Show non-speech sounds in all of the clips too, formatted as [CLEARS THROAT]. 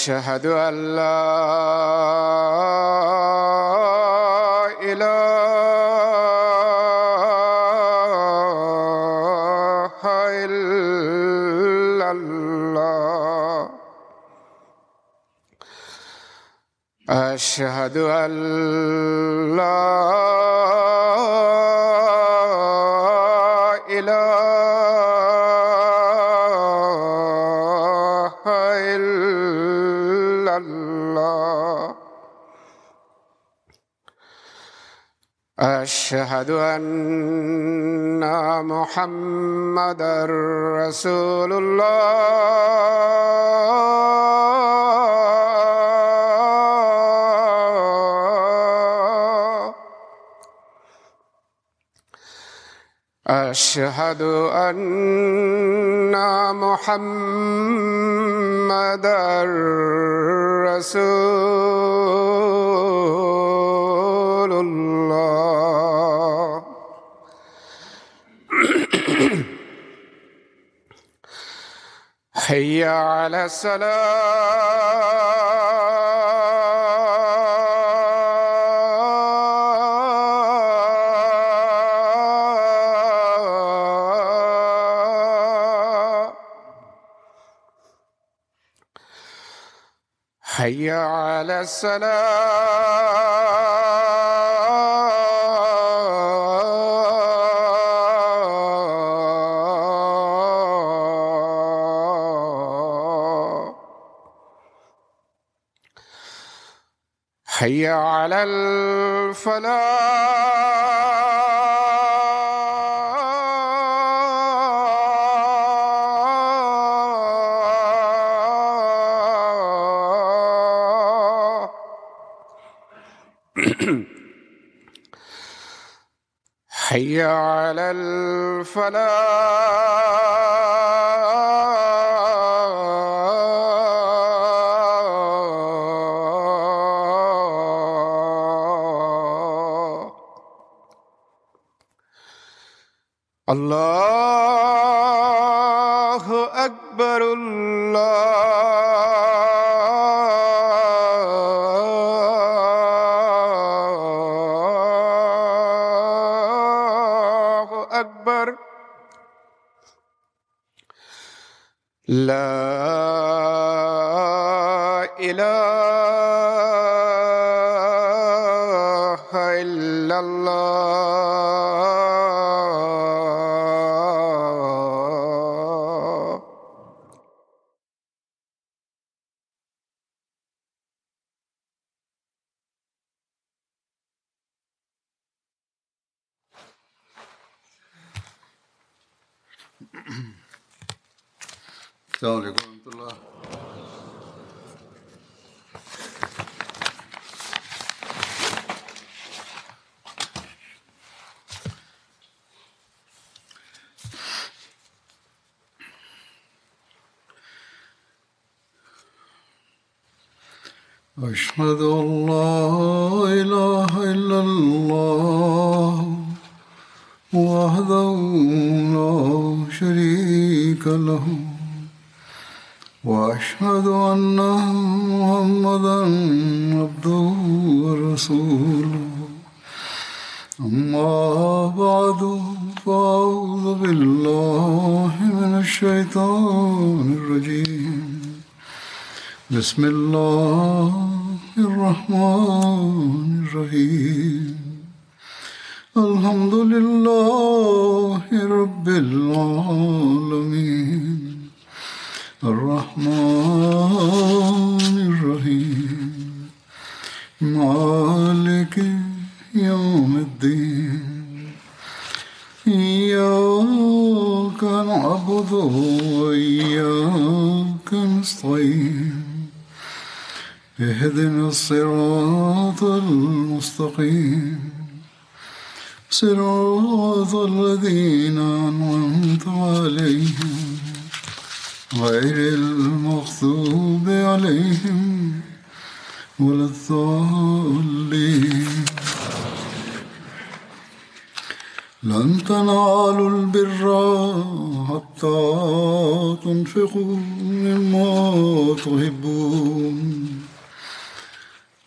أشهد أن لا إله إلا الله. أشهد أن لا الله أشهد أن محمدا رسول الله. أشهد أن محمدا رسول الله. حي على الصلاة حي على الصلاة حي على الفلاح. [CLEARS THROAT] حي على الفلاح. الله أكبر الله لا إله لن تنالوا البر حتى تنفقوا مما تحبون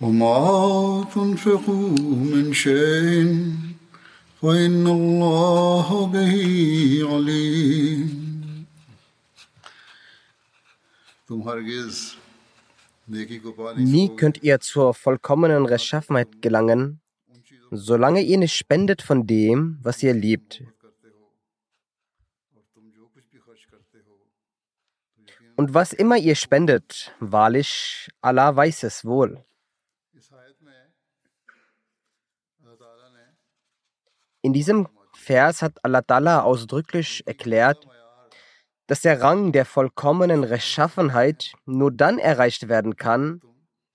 وما تنفقوا من شيء فإن الله به عليم تم هرگز Nie könnt ihr zur vollkommenen Rechtschaffenheit gelangen, solange ihr nicht spendet von dem, was ihr liebt. Und was immer ihr spendet, wahrlich, Allah weiß es wohl. In diesem Vers hat Allah Ta'ala ausdrücklich erklärt, dass der Rang der vollkommenen Rechtschaffenheit nur dann erreicht werden kann,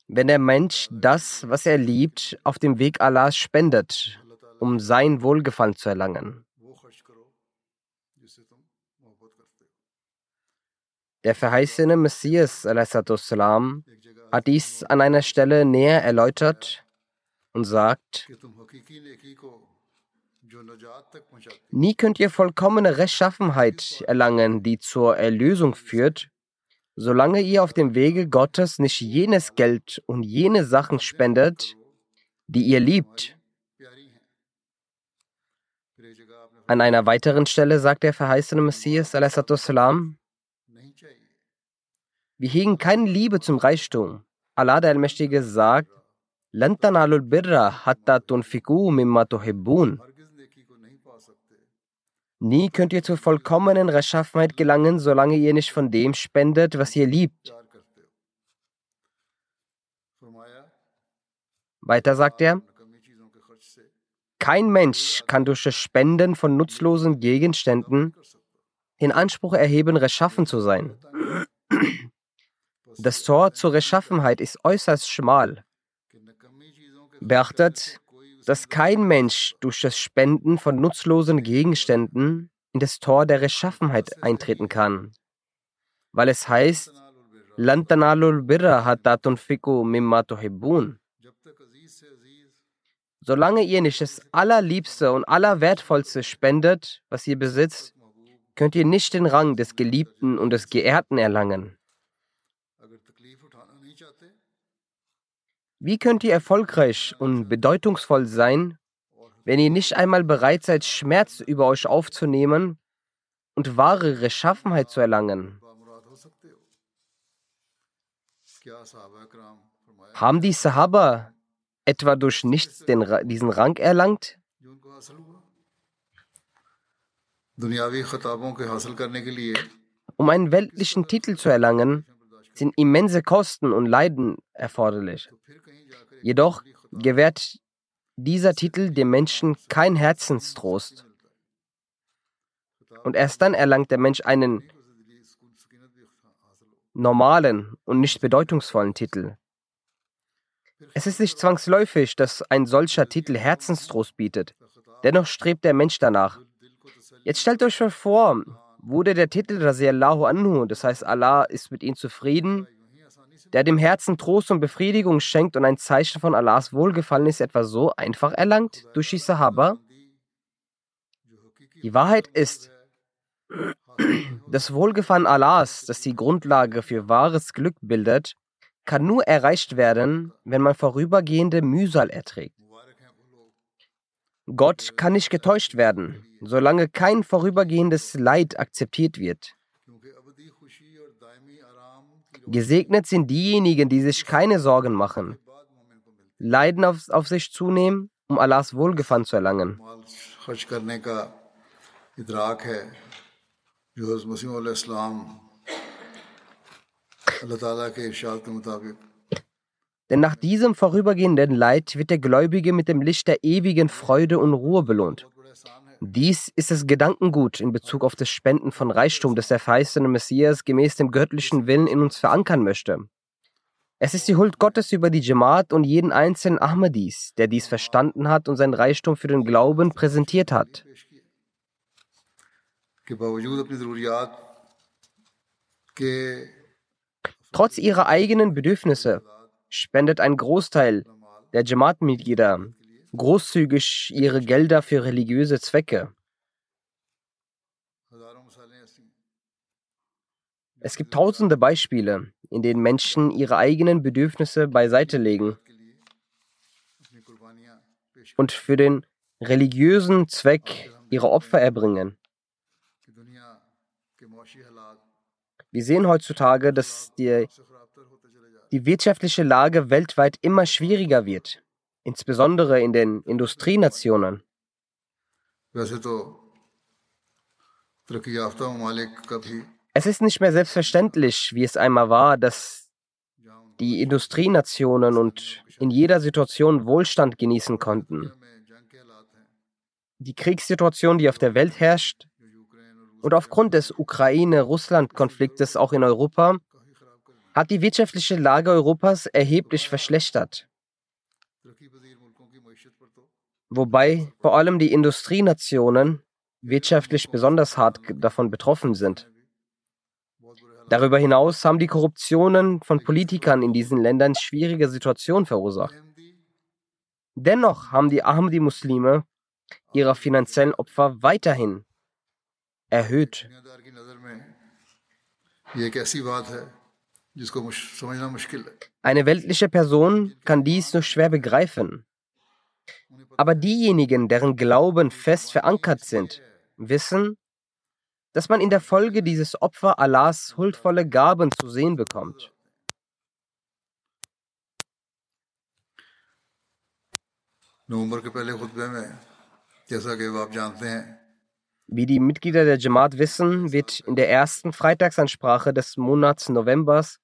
wenn der Mensch das, was er liebt, auf dem Weg Allahs spendet, um sein Wohlgefallen zu erlangen. Der verheißene Messias salam, hat dies an einer Stelle näher erläutert und sagt, Nie könnt ihr vollkommene Rechtschaffenheit erlangen, die zur Erlösung führt, Solange ihr auf dem Wege Gottes nicht jenes Geld und jene Sachen spendet, die ihr liebt. An einer weiteren Stelle sagt der verheißene Messias, salam, wir hegen keine Liebe zum Reichtum. Allah der Allmächtige sagt, Lantanalul birra hatta tunfiku mimma tuhibbun. Nie könnt ihr zur vollkommenen Rechtschaffenheit gelangen, solange ihr nicht von dem spendet, was ihr liebt. Weiter sagt er, kein Mensch kann durch das Spenden von nutzlosen Gegenständen in Anspruch erheben, Rechtschaffen zu sein. Das Tor zur Rechtschaffenheit ist äußerst schmal. Beachtet, dass kein Mensch durch das Spenden von nutzlosen Gegenständen in das Tor der Rechtschaffenheit eintreten kann. Weil es heißt, Lantanalul birra hatatun fiku mimma tuhibbun. Solange ihr nicht das Allerliebste und Allerwertvollste spendet, was ihr besitzt, könnt ihr nicht den Rang des Geliebten und des Geehrten erlangen. Wie könnt ihr erfolgreich und bedeutungsvoll sein, wenn ihr nicht einmal bereit seid, Schmerz über euch aufzunehmen und wahre Rechtschaffenheit zu erlangen? Haben die Sahaba etwa durch nichts den, diesen Rang erlangt? Um einen weltlichen Titel zu erlangen, sind immense Kosten und Leiden erforderlich. Jedoch gewährt dieser Titel dem Menschen kein Herzenstrost. Und erst dann erlangt der Mensch einen normalen und nicht bedeutungsvollen Titel. Es ist nicht zwangsläufig, dass ein solcher Titel Herzenstrost bietet. Dennoch strebt der Mensch danach. Jetzt stellt euch mal vor, wurde der Titel Rasiallahu Anhu, das heißt Allah ist mit ihm zufrieden, der dem Herzen Trost und Befriedigung schenkt und ein Zeichen von Allahs Wohlgefallen ist etwa so einfach erlangt durch die Sahaba? Die Wahrheit ist, das Wohlgefallen Allahs, das die Grundlage für wahres Glück bildet, kann nur erreicht werden, wenn man vorübergehende Mühsal erträgt. Gott kann nicht getäuscht werden, solange kein vorübergehendes Leid akzeptiert wird. Gesegnet sind diejenigen, die sich keine Sorgen machen, Leiden auf, auf sich zunehmen, um Allahs Wohlgefallen zu erlangen. Denn nach diesem vorübergehenden Leid wird der Gläubige mit dem Licht der ewigen Freude und Ruhe belohnt. Dies ist das Gedankengut in Bezug auf das Spenden von Reichtum, das der verheißene Messias gemäß dem göttlichen Willen in uns verankern möchte. Es ist die Huld Gottes über die Jamaat und jeden einzelnen Ahmadis, der dies verstanden hat und sein Reichtum für den Glauben präsentiert hat. Trotz ihrer eigenen Bedürfnisse spendet ein Großteil der Jamaat-Mitglieder großzügig ihre Gelder für religiöse Zwecke. Es gibt tausende Beispiele, in denen Menschen ihre eigenen Bedürfnisse beiseite legen und für den religiösen Zweck ihre Opfer erbringen. Wir sehen heutzutage, dass die, die wirtschaftliche Lage weltweit immer schwieriger wird insbesondere in den Industrienationen. Es ist nicht mehr selbstverständlich, wie es einmal war, dass die Industrienationen und in jeder Situation Wohlstand genießen konnten. Die Kriegssituation, die auf der Welt herrscht und aufgrund des Ukraine-Russland-Konfliktes auch in Europa, hat die wirtschaftliche Lage Europas erheblich verschlechtert wobei vor allem die Industrienationen wirtschaftlich besonders hart davon betroffen sind. Darüber hinaus haben die Korruptionen von Politikern in diesen Ländern schwierige Situationen verursacht. Dennoch haben die Ahmadi-Muslime ihre finanziellen Opfer weiterhin erhöht. Eine weltliche Person kann dies nur schwer begreifen. Aber diejenigen, deren Glauben fest verankert sind, wissen, dass man in der Folge dieses Opfer Allahs huldvolle Gaben zu sehen bekommt. Wie die Mitglieder der Jamaat wissen, wird in der ersten Freitagsansprache des Monats Novembers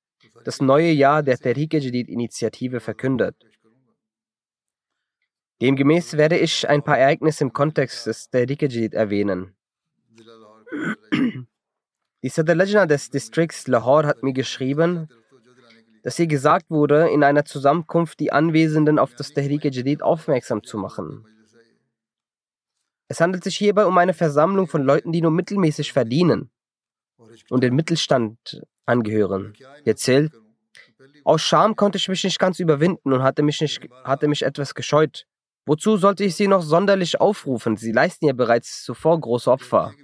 das neue Jahr der Tariq Jadid Initiative verkündet. Demgemäß werde ich ein paar Ereignisse im Kontext des Tehrik-e-Jadid erwähnen. Die Sadalajna des Distrikts Lahore hat mir geschrieben, dass ihr gesagt wurde, in einer Zusammenkunft die Anwesenden auf das Tehrik-e-Jadid aufmerksam zu machen. Es handelt sich hierbei um eine Versammlung von Leuten, die nur mittelmäßig verdienen und den Mittelstand angehören. Erzählt, aus Scham konnte ich mich nicht ganz überwinden und hatte mich, nicht, hatte mich etwas gescheut. Wozu sollte ich sie noch sonderlich aufrufen? Sie leisten ja bereits zuvor große Opfer.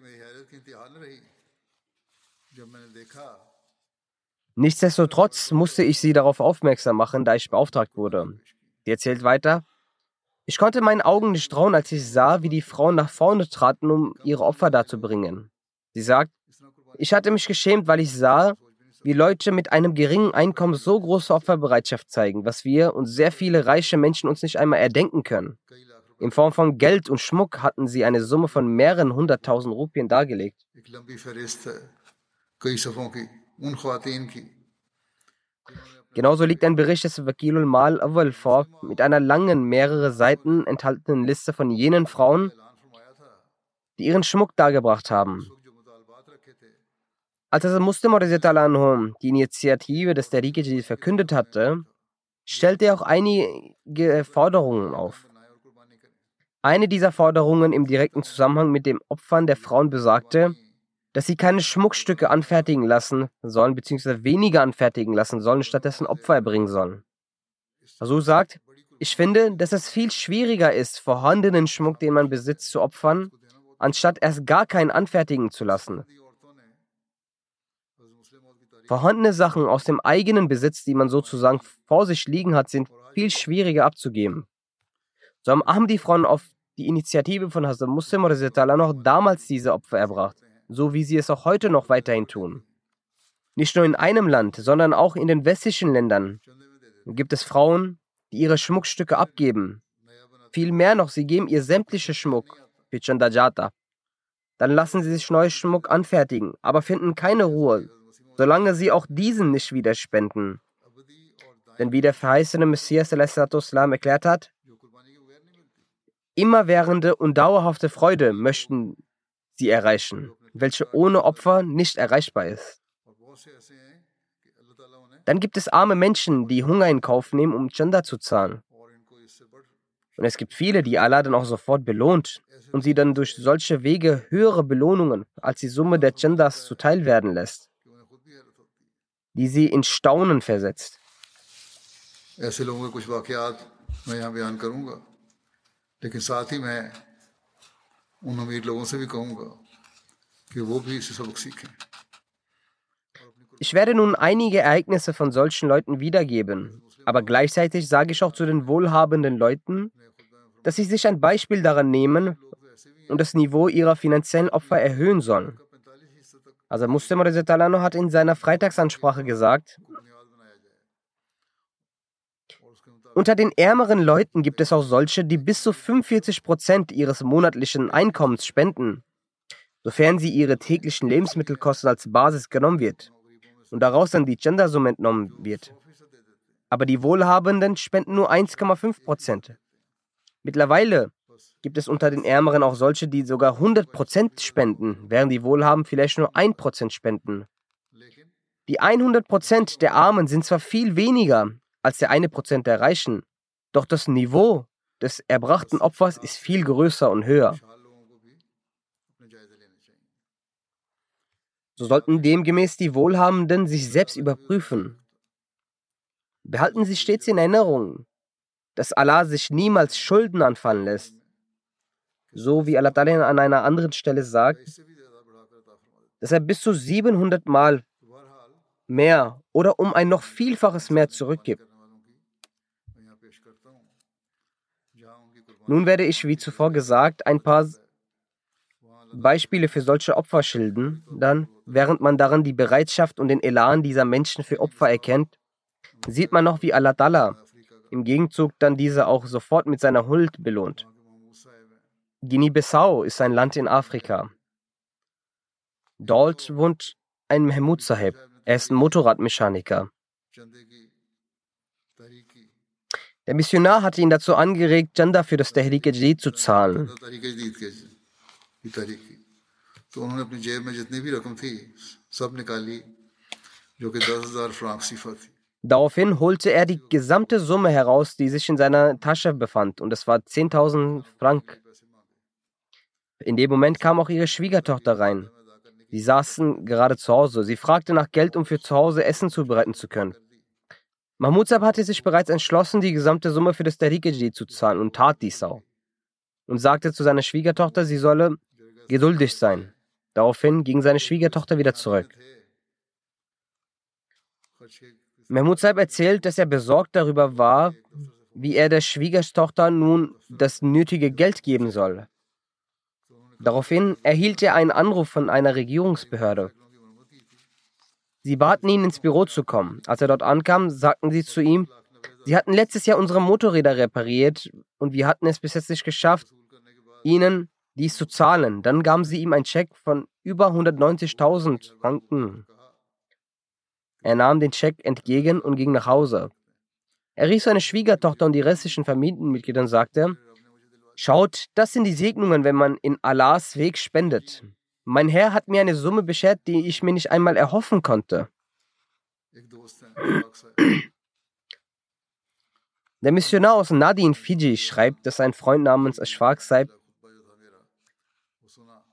Nichtsdestotrotz musste ich sie darauf aufmerksam machen, da ich beauftragt wurde. Sie erzählt weiter. Ich konnte meinen Augen nicht trauen, als ich sah, wie die Frauen nach vorne traten, um ihre Opfer darzubringen. Sie sagt, ich hatte mich geschämt, weil ich sah, wie Leute mit einem geringen Einkommen so große Opferbereitschaft zeigen, was wir und sehr viele reiche Menschen uns nicht einmal erdenken können. In Form von Geld und Schmuck hatten sie eine Summe von mehreren hunderttausend Rupien dargelegt. Genauso liegt ein Bericht des Vakilul Mal Awal vor mit einer langen, mehrere Seiten enthaltenen Liste von jenen Frauen, die ihren Schmuck dargebracht haben. Als Hazrat Muslim anhum die Initiative des Tariqe verkündet hatte, stellte er auch einige Forderungen auf. Eine dieser Forderungen im direkten Zusammenhang mit dem Opfern der Frauen besagte, dass sie keine Schmuckstücke anfertigen lassen sollen, beziehungsweise weniger anfertigen lassen sollen, stattdessen Opfer erbringen sollen. So sagt, ich finde, dass es viel schwieriger ist, vorhandenen Schmuck, den man besitzt, zu opfern, anstatt erst gar keinen anfertigen zu lassen. Vorhandene Sachen aus dem eigenen Besitz, die man sozusagen vor sich liegen hat, sind viel schwieriger abzugeben. So haben Ahmadi-Frauen auf die Initiative von Hazrat Muslim noch damals diese Opfer erbracht, so wie sie es auch heute noch weiterhin tun. Nicht nur in einem Land, sondern auch in den westlichen Ländern gibt es Frauen, die ihre Schmuckstücke abgeben. Viel mehr noch, sie geben ihr sämtliche Schmuck, Pichandajata. Dann lassen sie sich neuen Schmuck anfertigen, aber finden keine Ruhe, solange sie auch diesen nicht wieder spenden. Denn wie der verheißene Messias erklärt hat, immerwährende und dauerhafte Freude möchten sie erreichen, welche ohne Opfer nicht erreichbar ist. Dann gibt es arme Menschen, die Hunger in Kauf nehmen, um Chanda zu zahlen. Und es gibt viele, die Allah dann auch sofort belohnt und sie dann durch solche Wege höhere Belohnungen als die Summe der Chandas zuteil werden lässt, die sie in Staunen versetzt. ऐसे लोगों के कुछ वाकयात मैं यहाँ बयान करूँगा लेकिन साथ ही मैं उन अमीर लोगों से भी कहूँगा कि वो भी इसे सबक सीखें Ich werde nun einige Ereignisse von solchen Leuten wiedergeben, aber gleichzeitig sage ich auch zu den wohlhabenden Leuten, dass sie sich ein Beispiel daran nehmen und das Niveau ihrer finanziellen Opfer erhöhen sollen. Also Muslim hat in seiner Freitagsansprache gesagt, unter den ärmeren Leuten gibt es auch solche, die bis zu 45 Prozent ihres monatlichen Einkommens spenden, sofern sie ihre täglichen Lebensmittelkosten als Basis genommen wird und daraus dann die Gendersumme entnommen wird. Aber die Wohlhabenden spenden nur 1,5 Prozent. Mittlerweile gibt es unter den Ärmeren auch solche, die sogar 100 Prozent spenden, während die Wohlhabenden vielleicht nur 1 Prozent spenden. Die 100 Prozent der Armen sind zwar viel weniger als der 1 Prozent der Reichen, doch das Niveau des erbrachten Opfers ist viel größer und höher. So sollten demgemäß die Wohlhabenden sich selbst überprüfen. Behalten Sie stets in Erinnerung, dass Allah sich niemals Schulden anfallen lässt. So wie Allah an einer anderen Stelle sagt, dass er bis zu 700 Mal mehr oder um ein noch Vielfaches mehr zurückgibt. Nun werde ich, wie zuvor gesagt, ein paar Beispiele für solche Opfer schildern, dann, während man darin die Bereitschaft und den Elan dieser Menschen für Opfer erkennt, sieht man noch, wie Allah Dalla im Gegenzug dann diese auch sofort mit seiner Huld belohnt. Guinea-Bissau ist ein Land in Afrika. Dort wohnt ein Mahmoud Saheb. Er ist ein Motorradmechaniker. Der Missionar hatte ihn dazu angeregt, Janda für das Tehrik e zu zahlen. Daraufhin holte er die gesamte Summe heraus, die sich in seiner Tasche befand, und es war 10.000 Franc. In dem Moment kam auch ihre Schwiegertochter rein. Sie saßen gerade zu Hause. Sie fragte nach Geld, um für zu Hause Essen zubereiten zu können. Mahmoud Sab hatte sich bereits entschlossen, die gesamte Summe für das Tariqeji zu zahlen und tat dies auch. Und sagte zu seiner Schwiegertochter, sie solle geduldig sein. Daraufhin ging seine Schwiegertochter wieder zurück. Mahmoud Saib erzählt, dass er besorgt darüber war, wie er der Schwiegertochter nun das nötige Geld geben soll. Daraufhin erhielt er einen Anruf von einer Regierungsbehörde. Sie baten ihn, ins Büro zu kommen. Als er dort ankam, sagten sie zu ihm, sie hatten letztes Jahr unsere Motorräder repariert und wir hatten es bis jetzt nicht geschafft, ihnen dies zu zahlen. Dann gaben sie ihm einen Scheck von über 190.000 Franken. Er nahm den Scheck entgegen und ging nach Hause. Er rief seine Schwiegertochter und die restlichen Familienmitglieder und sagte, Schaut, das sind die Segnungen, wenn man in Allahs Weg spendet. Mein Herr hat mir eine Summe beschert, die ich mir nicht einmal erhoffen konnte. Der Missionar aus Nadi in Fiji schreibt, dass ein Freund namens Ashfaq Saib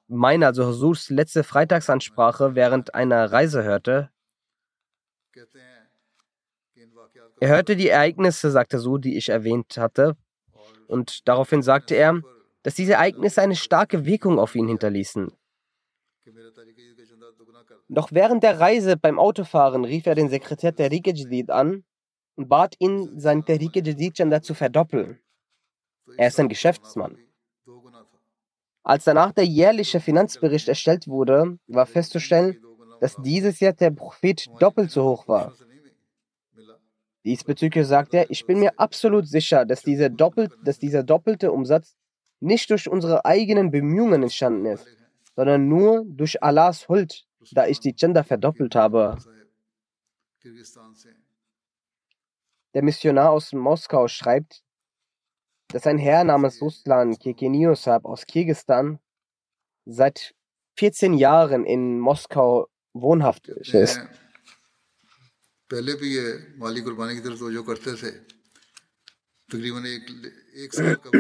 meine, also Husurs letzte Freitagsansprache während einer Reise hörte. Er hörte die Ereignisse, sagte so, die ich erwähnt hatte, und daraufhin sagte er, dass diese Ereignisse eine starke Wirkung auf ihn hinterließen. Noch während der Reise beim Autofahren rief er den Sekretär Tariq Jadid an und bat ihn, sein Tariq Jadid zu verdoppeln. Er ist ein Geschäftsmann. Als danach der jährliche Finanzbericht erstellt wurde, war festzustellen, dass dieses Jahr der Profit doppelt so hoch war. Diesbezüglich sagt er, ich bin mir absolut sicher, dass, diese doppelt, dass dieser doppelte Umsatz nicht durch unsere eigenen Bemühungen entstanden ist, sondern nur durch Allahs Huld, da ich die Gender verdoppelt habe. Der Missionar aus Moskau schreibt, dass ein Herr namens Ruslan Kekeniosab aus Kirgistan seit 14 Jahren in Moskau wohnhaft ist. हैं, पहले भी ये माली कुर्बानी की तरफ तवज्जो करते थे तकरीबन एक एक साल का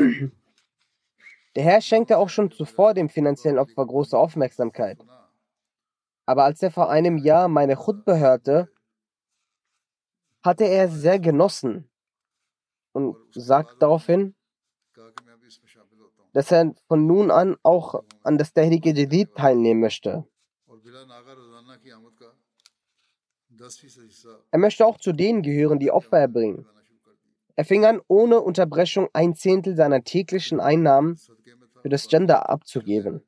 Der Herr schenkte auch schon zuvor dem finanziellen Opfer große Aufmerksamkeit. Aber als er vor einem Jahr meine Chutbe hörte, hatte er es sehr genossen und sagt daraufhin, कहा कि मैं भी इसमें शामिल होता हूँ dass er von nun an auch an das Tehrike Jadid teilnehmen möchte. Er möchte auch zu denen gehören, die Opfer erbringen. Er fing an, ohne Unterbrechung ein Zehntel seiner täglichen Einnahmen für das Gender abzugeben.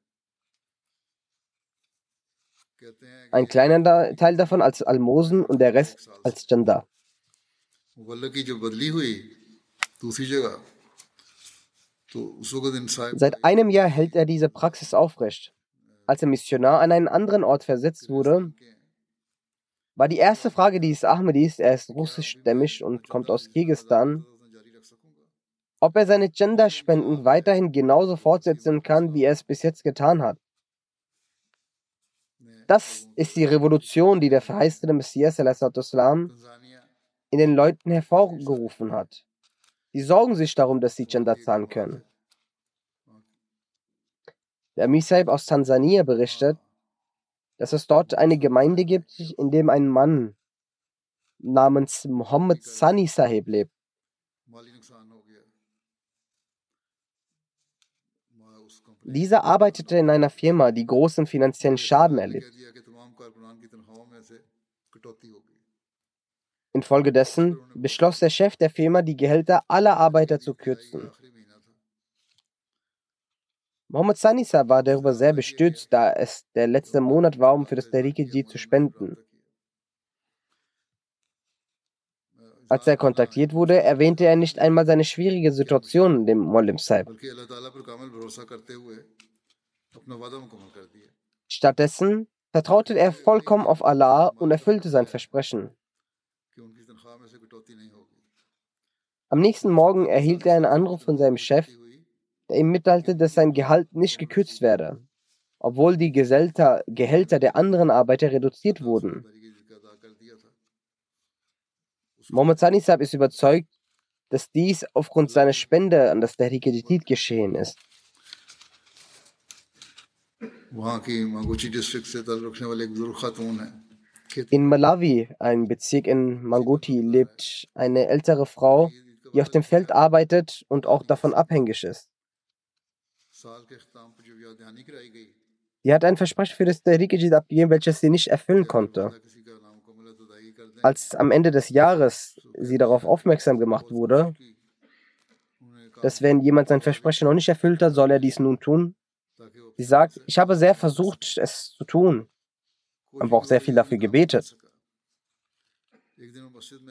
Ein kleiner Teil davon als Almosen und der Rest als Gender. Seit einem Jahr hält er diese Praxis aufrecht. Als der Missionar an einen anderen Ort versetzt wurde, war die erste Frage, die es Ahmed ist, er ist russischstämmig und kommt aus Kirgistan, ob er seine Genderspenden weiterhin genauso fortsetzen kann, wie er es bis jetzt getan hat. Das ist die Revolution, die der verheißene Messias in den Leuten hervorgerufen hat. Die sorgen sich darum, dass sie Gender zahlen können. Der Misaib aus Tansania berichtet, dass es dort eine Gemeinde gibt, in dem ein Mann namens Mohammed Sani Sahib lebt. Dieser arbeitete in einer Firma, die großen finanziellen Schaden erlitt. Infolgedessen beschloss der Chef der Firma, die Gehälter aller Arbeiter zu kürzen. Mohammed Sanisa war darüber sehr bestürzt, da es der letzte Monat war, um für das Tariqiji zu spenden. Als er kontaktiert wurde, erwähnte er nicht einmal seine schwierige Situation dem Mollim Saib. Stattdessen vertraute er vollkommen auf Allah und erfüllte sein Versprechen. Am nächsten Morgen erhielt er einen Anruf von seinem Chef, der ihm mitteilte, dass sein Gehalt nicht gekürzt werde, obwohl die Gesellter, Gehälter der anderen Arbeiter reduziert wurden. Mohammad Sanisab ist überzeugt, dass dies aufgrund seiner Spende an das Tehrikedit geschehen ist. In Malawi, einem Bezirk in Manguti, lebt eine ältere Frau, die auf dem Feld arbeitet und auch davon abhängig ist. Sie hat ein Versprechen für das Tariqijid abgegeben, welches sie nicht erfüllen konnte. Als am Ende des Jahres sie darauf aufmerksam gemacht wurde, dass wenn jemand sein Versprechen noch nicht erfüllt hat, soll er dies nun tun. Sie sagt, ich habe sehr versucht, es zu tun, aber auch sehr viel dafür gebetet,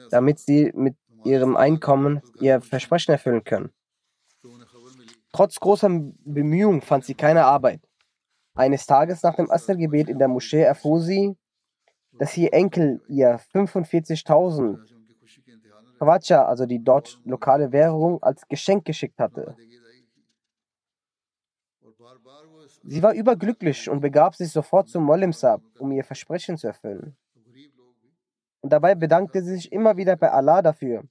damit sie mit ihrem Einkommen ihr Versprechen erfüllen können. Trotz großer Bemühungen fand sie keine Arbeit. Eines Tages nach dem Asr-Gebet in der Moschee erfuhr sie, dass ihr Enkel ihr 45.000 Kwacha, also die dort lokale Währung, als Geschenk geschickt hatte. Sie war überglücklich und begab sich sofort zum Molimsab, um ihr Versprechen zu erfüllen. Und dabei bedankte sie sich immer wieder bei Allah dafür,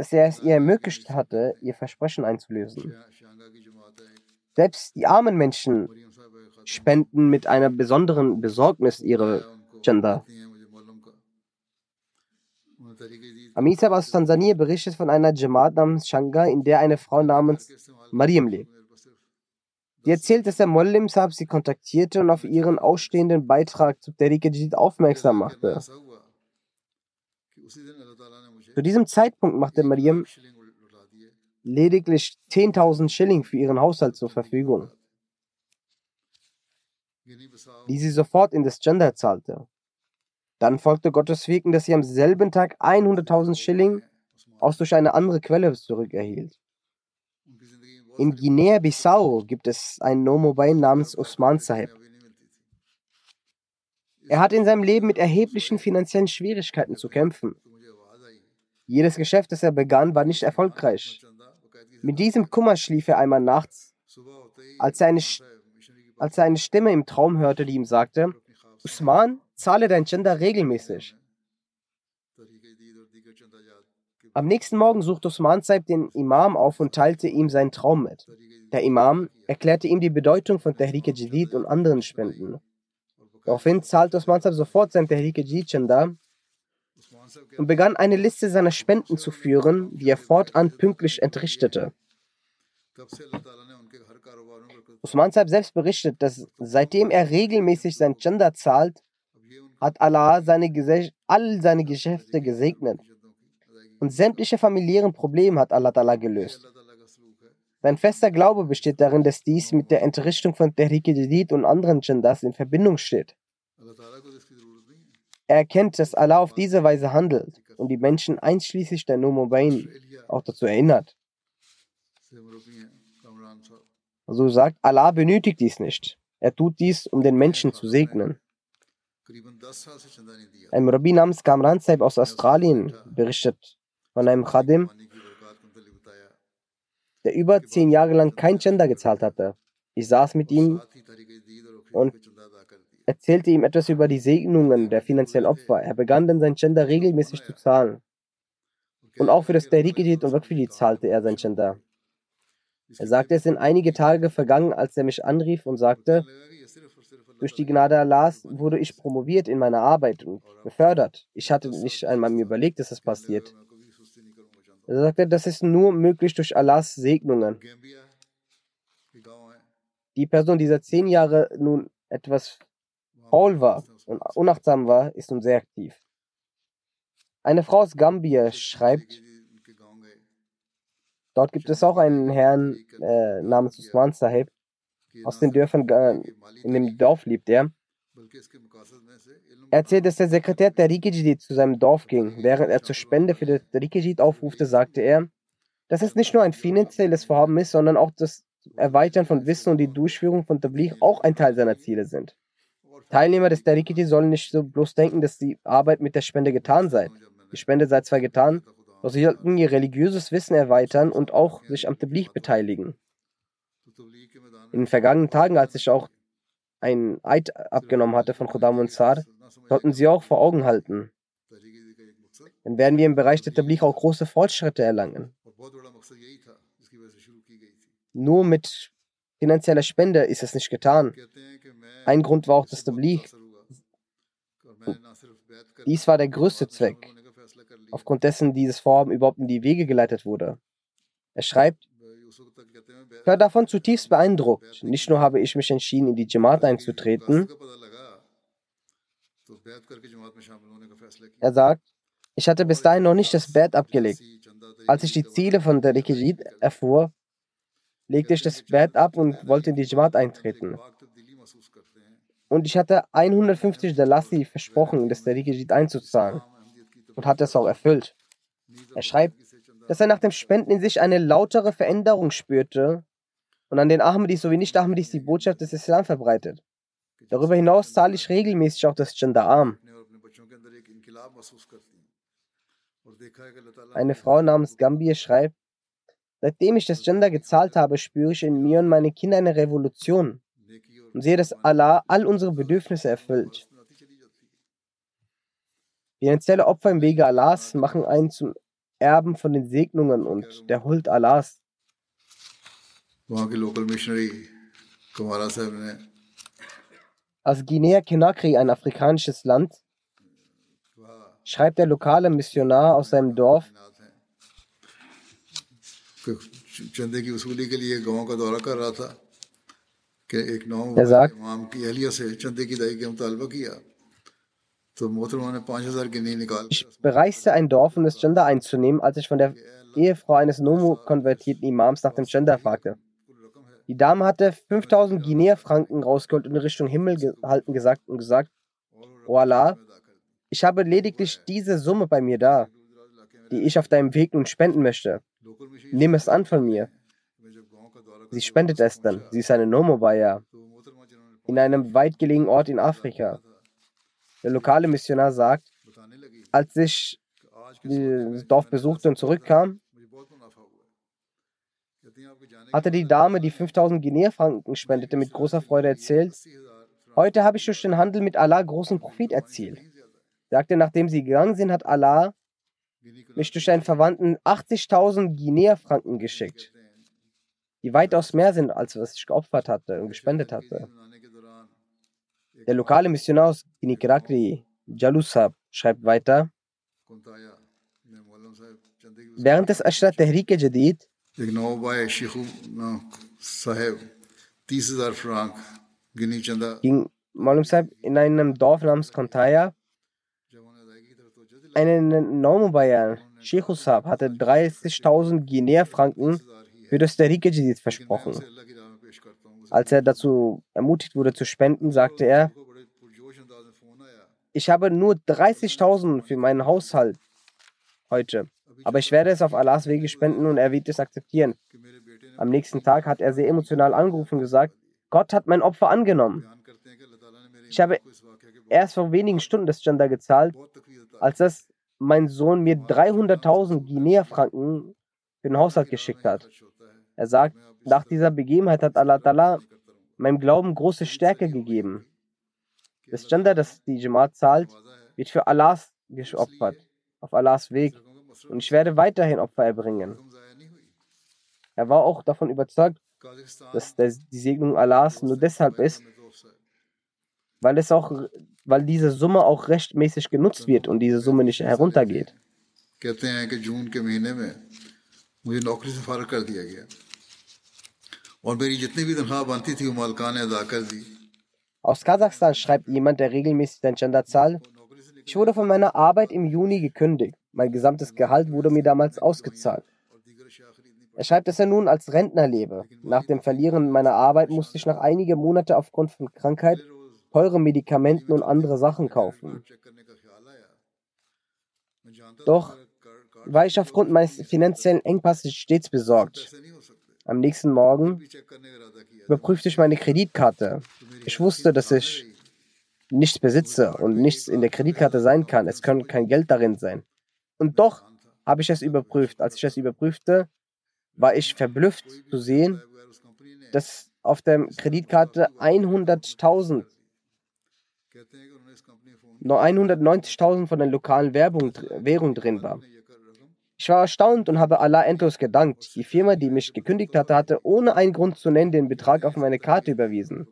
dass er es ihr ermöglicht hatte, ihr Versprechen einzulösen. Selbst die armen Menschen spenden mit einer besonderen Besorgnis ihre Gender. Amitab aus Tansania berichtet von einer Jamaat namens Shanga, in der eine Frau namens Mariam lebt. Sie erzählt, dass der Mollim Saab sie kontaktierte und auf ihren ausstehenden Beitrag zu Tariqajid aufmerksam machte. Zu diesem Zeitpunkt machte Mariam lediglich 10.000 Schilling für ihren Haushalt zur Verfügung, die sie sofort in das Gender zahlte. Dann folgte Gottes Wirken, dass sie am selben Tag 100.000 Schilling aus durch eine andere Quelle zurückerhielt. In Guinea-Bissau gibt es einen No-Mobile namens Osman Sahib. Er hat in seinem Leben mit erheblichen finanziellen Schwierigkeiten zu kämpfen. Jedes Geschäft, das er begann, war nicht erfolgreich. Mit diesem Kummer schlief er einmal nachts, als er eine, als er eine Stimme im Traum hörte, die ihm sagte, Usman, zahle dein Gender regelmäßig. Am nächsten Morgen suchte Usman Saib den Imam auf und teilte ihm seinen Traum mit. Der Imam erklärte ihm die Bedeutung von Tehrike Jadid und anderen Spenden. Daraufhin zahlte Usman Saib sofort sein Tehrike Jadid Chanda und begann eine Liste seiner Spenden zu führen, die er fortan pünktlich entrichtete. Usman Saib selbst berichtet, dass seitdem er regelmäßig sein Chanda zahlt, hat Allah seine all seine Geschäfte gesegnet und sämtliche familiären Probleme hat Allah Ta'ala gelöst. Sein fester Glaube besteht darin, dass dies mit der Entrichtung von Tehrik Jadid und anderen Jandas in Verbindung steht. Er erkennt, dass Allah auf diese Weise handelt und die Menschen einschließlich der Nomobain auch dazu erinnert. So sagt, Allah benötigt dies nicht. Er tut dies, um den Menschen zu segnen. Ein Rabbi namens Kamran Saib aus Australien berichtet von einem Khadim, der über zehn Jahre lang kein Gender gezahlt hatte. Ich saß mit ihm und erzählte ihm etwas über die Segnungen der finanziellen Opfer. Er begann dann sein Gender regelmäßig zu zahlen. Und auch für das Tariqidit und Wakfidit zahlte er sein Gender. Er sagte, es sind einige Tage vergangen, als er mich anrief und sagte, durch die Gnade Allahs wurde ich promoviert in meiner Arbeit und befördert. Ich hatte nicht einmal mir überlegt, dass das passiert. Er sagte, das ist nur möglich durch Allahs Segnungen. Die Person, die seit zehn Jahren nun etwas faul war und unachtsam war, ist nun sehr aktiv. Eine Frau aus Gambia schreibt, dort gibt es auch einen Herrn äh, namens Usman Sahib. Aus den Dörfern, äh, in dem Dorf lebt er. Er erzählt, dass der Sekretär der Rikijid zu seinem Dorf ging. Während er zur Spende für das Rikijid aufrufte, sagte er, dass es nicht nur ein finanzielles Vorhaben ist, sondern auch das Erweitern von Wissen und die Durchführung von Tabligh auch ein Teil seiner Ziele sind. Teilnehmer des Tariqati sollen nicht so bloß denken, dass die Arbeit mit der Spende getan sei. Die Spende sei zwar getan, doch sie sollten ihr religiöses Wissen erweitern und auch sich am Tabligh beteiligen. In den vergangenen Tagen, als ich auch ein Eid abgenommen hatte von Khodam und Sar, sollten sie auch vor Augen halten. Dann werden wir im Bereich der Tabligh auch große Fortschritte erlangen. Nur mit finanzieller Spende ist es nicht getan. Ein Grund war auch das Tabligh. Dies war der größte Zweck, aufgrund dessen dieses Vorhaben überhaupt in die Wege geleitet wurde. Er schreibt, ich war davon zutiefst beeindruckt. Nicht nur habe ich mich entschieden, in die Jamaat einzutreten, er sagt, ich hatte bis dahin noch nicht das Bett abgelegt. Als ich die Ziele von der Rekijid erfuhr, legte ich das Bett ab und wollte in die Jamaat eintreten. Und ich hatte 150 Dalasi versprochen, das der Rekijid einzuzahlen und hat es auch erfüllt. Er schreibt, dass er nach dem Spenden in sich eine lautere Veränderung spürte und an den Ahmadis sowie Nicht-Ahmadis die Botschaft des Islam verbreitet. Darüber hinaus zahle ich regelmäßig auch das Genderarm. Eine Frau namens Gambia schreibt, seitdem ich das Gender gezahlt habe, spüre ich in mir und meinen Kindern eine Revolution und sehe, dass Allah all unsere Bedürfnisse erfüllt. Finanzielle Opfer im Wege Allahs machen einen zum Erben von den Segnungen und der Huld Allahs. Als Guinea-Conakry ein afrikanisches Land, schreibt der lokale Missionar aus seinem Dorf, कि चंदे की वसूली के लिए गांव का दौरा कर रहा था कि एक नौ er sagt, ich bereiste ein Dorf, um das Gender einzunehmen, als ich von der Ehefrau eines Nomo-konvertierten Imams nach dem Gender fragte. Die Dame hatte 5000 Guinea-Franken rausgeholt und in Richtung Himmel gehalten gesagt und gesagt, O Allah, ich habe lediglich diese Summe bei mir da, die ich auf deinem Weg nun spenden möchte. Nimm es an von mir. Sie spendet es dann. Sie ist eine Nomo-Bayer in einem weit gelegenen Ort in Afrika. Der lokale Missionar sagt, als ich das Dorf besuchte und zurückkam, hatte die Dame, die 5000 Guinea-Franken spendete, mit großer Freude erzählt, heute habe ich durch den Handel mit Allah großen Profit erzielt. Sagte, nachdem sie gegangen sind, hat Allah mich durch einen Verwandten 80.000 Guinea-Franken geschickt, die weitaus mehr sind, als was ich geopfert hatte und gespendet hatte. Der lokale Missionar aus Ginikrakri, Jalusab, schreibt weiter, während des Ashra Tehrik Jadid ging Maulum Sahib in einem Dorf namens Kontaya einen Naumubayan. Sheikh hatte 30.000 Guinea-Franken für das der Riqqa versprochen. Als er dazu ermutigt wurde zu spenden, sagte er, ich habe nur 30.000 für meinen Haushalt heute, aber ich werde es auf Allahs Wege spenden und er wird es akzeptieren. Am nächsten Tag hat er sehr emotional angerufen und gesagt, Gott hat mein Opfer angenommen. Ich habe erst vor wenigen Stunden das Gender gezahlt, als das mein Sohn mir 300.000 Guinea-Franken für den Haushalt geschickt hat. Er sagt, nach dieser Begebenheit hat Allah Ta'ala meinem Glauben große Stärke gegeben. Das Gender, das die Jamaat zahlt, wird für Allahs geopfert, auf Allahs Weg. Und ich werde weiterhin Opfer erbringen. Er war auch davon überzeugt, dass die Segnung Allahs nur deshalb ist, weil, es auch, weil diese Summe auch rechtmäßig genutzt wird und diese Summe nicht heruntergeht. मुझे नौकरी से फारग कर दिया गया और मेरी जितनी भी तनख्वाह बनती थी वो मालकान ने अदा कर दी Aus Kasachstan schreibt jemand, der regelmäßig sein Gender zahlt, ich wurde von meiner Arbeit im Juni gekündigt. Mein gesamtes Gehalt wurde mir damals ausgezahlt. Er schreibt, dass er nun als Rentner lebe. Nach dem Verlieren meiner Arbeit musste ich nach einigen Monaten aufgrund von Krankheit teure Medikamenten und andere Sachen kaufen. Check करने का ख्याल आया मैं जानता Doch था card war ich aufgrund meines finanziellen Engpasses stets besorgt. Am nächsten Morgen überprüfte ich meine Kreditkarte. Ich wusste, dass ich nichts besitze und nichts in der Kreditkarte sein kann. Es kann kein Geld darin sein. Und doch habe ich es überprüft. Als ich es überprüfte, war ich verblüfft zu sehen, dass auf der Kreditkarte 100.000, nur 190.000 von der lokalen Werbung, Währung drin war. ये कर रकम Ich war erstaunt und habe Allah endlos gedankt. Die Firma, die mich gekündigt hatte, hatte ohne einen Grund zu nennen den Betrag auf meine Karte überwiesen.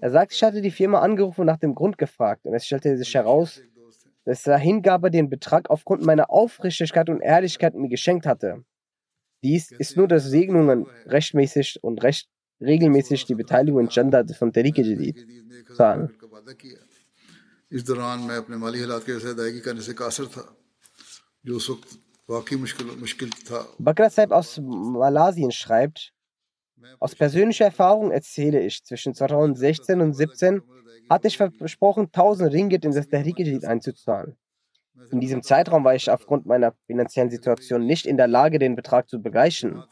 Er sagt, ich hatte die Firma angerufen und nach dem Grund gefragt. Und es stellte sich heraus, dass der Hingabe den Betrag aufgrund meiner Aufrichtigkeit und Ehrlichkeit mir geschenkt hatte. Dies ist nur, dass Segnungen rechtmäßig und recht regelmäßig die Beteiligung in Gender von Tariq Jadid जदीद ने एक zahlen. हजार का वादा किया इस दौरान मैं अपने माली हालात की वजह से अदायगी करने से कासर था जो उस वक्त Bakr Saib aus Malasien schreibt, aus persönlicher Erfahrung erzähle ich, zwischen 2016 und 2017 hatte ich versprochen, 1000 Ringgit in das Tahrik-Kredit einzuzahlen. In diesem Zeitraum war ich aufgrund meiner finanziellen Situation nicht in der Lage, den Betrag zu begleichen.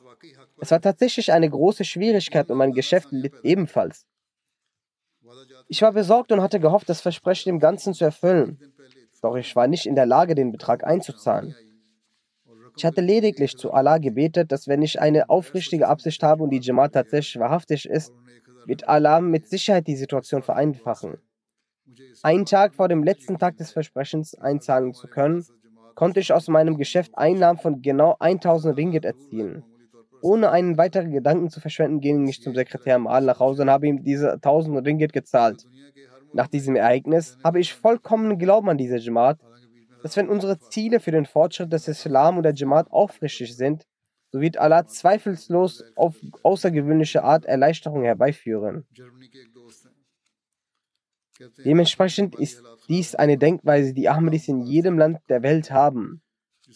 Es war tatsächlich eine große Schwierigkeit und mein Geschäft litt ebenfalls. Ich war besorgt und hatte gehofft, das Versprechen im Ganzen zu erfüllen. Doch ich war nicht in der Lage, den Betrag einzuzahlen. Ich hatte lediglich zu Allah gebetet, dass wenn ich eine aufrichtige Absicht habe und die Jamaat tatsächlich wahrhaftig ist, wird Allah mit Sicherheit die Situation vereinfachen. Einen Tag vor dem letzten Tag des Versprechens einzahlen zu können, konnte ich aus meinem Geschäft Einnahmen von genau 1000 Ringgit erzielen. Ohne einen weiteren Gedanken zu verschwenden, ging ich zum Sekretär Mal nach Hause und habe ihm diese 1000 Ringgit gezahlt. Nach diesem Ereignis habe ich vollkommenen Glauben an diese Jamaat, dass wenn unsere Ziele für den Fortschritt des Islam und der Jamaat aufrichtig sind, so wird Allah zweifellos auf außergewöhnliche Art Erleichterung herbeiführen. Dementsprechend ist dies eine Denkweise, die Ahmadis in jedem Land der Welt haben.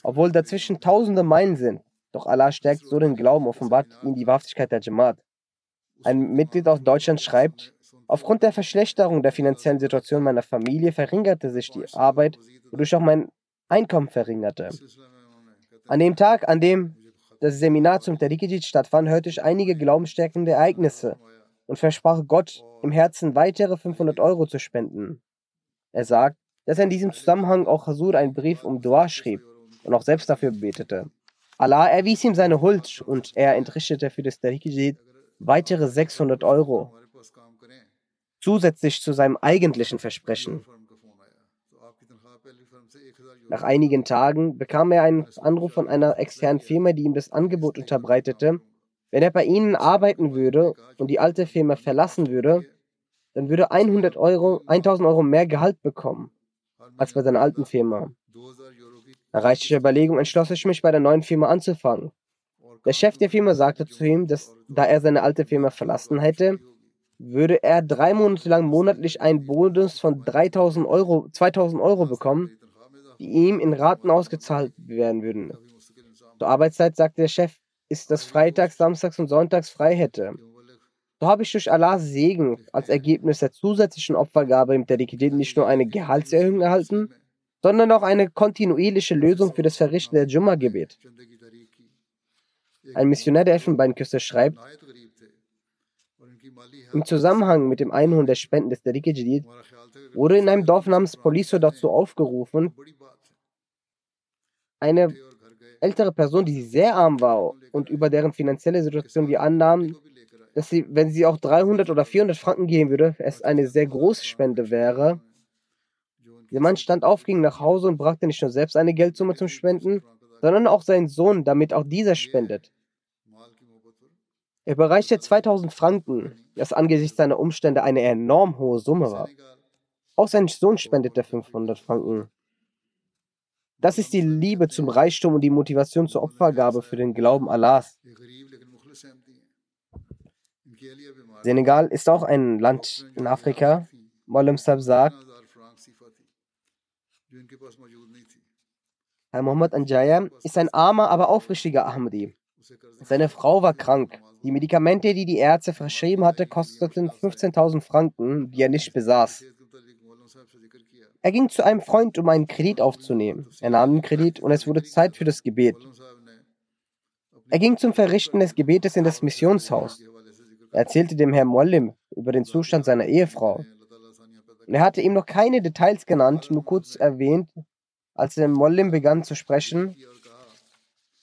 Obwohl dazwischen tausende Meilen sind, doch Allah stärkt so den Glauben, offenbart ihnen die Wahrhaftigkeit der Jamaat. Ein Mitglied aus Deutschland schreibt, aufgrund der Verschlechterung der finanziellen Situation meiner Familie verringerte sich die Arbeit, wodurch auch mein Einkommen verringerte. An dem Tag, an dem das Seminar zum Tariqijid stattfand, hörte ich einige glaubensstärkende Ereignisse und versprach Gott im Herzen weitere 500 Euro zu spenden. Er sagt, dass er in diesem Zusammenhang auch Hasur einen Brief um Dua schrieb und auch selbst dafür betete. Allah erwies ihm seine Huld und er entrichtete für das Tariqijid weitere 600 Euro, zusätzlich zu seinem eigentlichen Versprechen. Nach einigen Tagen bekam er einen Anruf von einer externen Firma, die ihm das Angebot unterbreitete, wenn er bei ihnen arbeiten würde und die alte Firma verlassen würde, dann würde 100 Euro, 1000 Euro mehr Gehalt bekommen als bei seiner alten Firma. Nach reichischer Überlegung entschloss ich mich, bei der neuen Firma anzufangen. Der Chef der Firma sagte zu ihm, dass da er seine alte Firma verlassen hätte, würde er drei Monate lang monatlich einen Bonus von 3000 Euro, 2000 Euro bekommen, die ihm in Raten ausgezahlt werden würden. Zur Arbeitszeit sagte der Chef, ist das freitags, samstags und sonntags frei hätte. So habe ich durch Allahs Segen als Ergebnis der zusätzlichen Opfergabe im Tariqidin nicht nur eine Gehaltserhöhung erhalten, sondern auch eine kontinuierliche Lösung für das Verrichten der Jumma-Gebet. Ein Missionär der Elfenbeinküste schreibt, im Zusammenhang mit dem Einholen der Spenden des Tariqe wurde in einem Dorf namens Poliso dazu aufgerufen, eine ältere Person, die sehr arm war und über deren finanzielle Situation wir annahmen, dass sie, wenn sie auch 300 oder 400 Franken geben würde, es eine sehr große Spende wäre. Der Mann stand auf, ging nach Hause und brachte nicht nur selbst eine Geldsumme zum Spenden, sondern auch seinen Sohn, damit auch dieser spendet. Er überreichte 2000 Franken, das angesichts seiner Umstände eine enorm hohe Summe war. Auch sein Sohn spendete 500 Franken. Das ist die Liebe zum Reichtum und die Motivation zur Opfergabe für den Glauben Allahs. Senegal ist auch ein Land in Afrika. Mollem Sab sagt, Herr Muhammad Anjaya ist ein armer, aber aufrichtiger Ahmadi. Seine Frau war krank. Die Medikamente, die die Ärzte verschrieben hatte, kosteten 15.000 Franken, die er nicht besaß. Er ging zu einem Freund, um einen Kredit aufzunehmen. Er nahm den Kredit und es wurde Zeit für das Gebet. Er ging zum Verrichten des Gebetes in das Missionshaus. Er erzählte dem Herrn Mollim über den Zustand seiner Ehefrau. Und er hatte ihm noch keine Details genannt, nur kurz erwähnt, als der Mollim begann zu sprechen.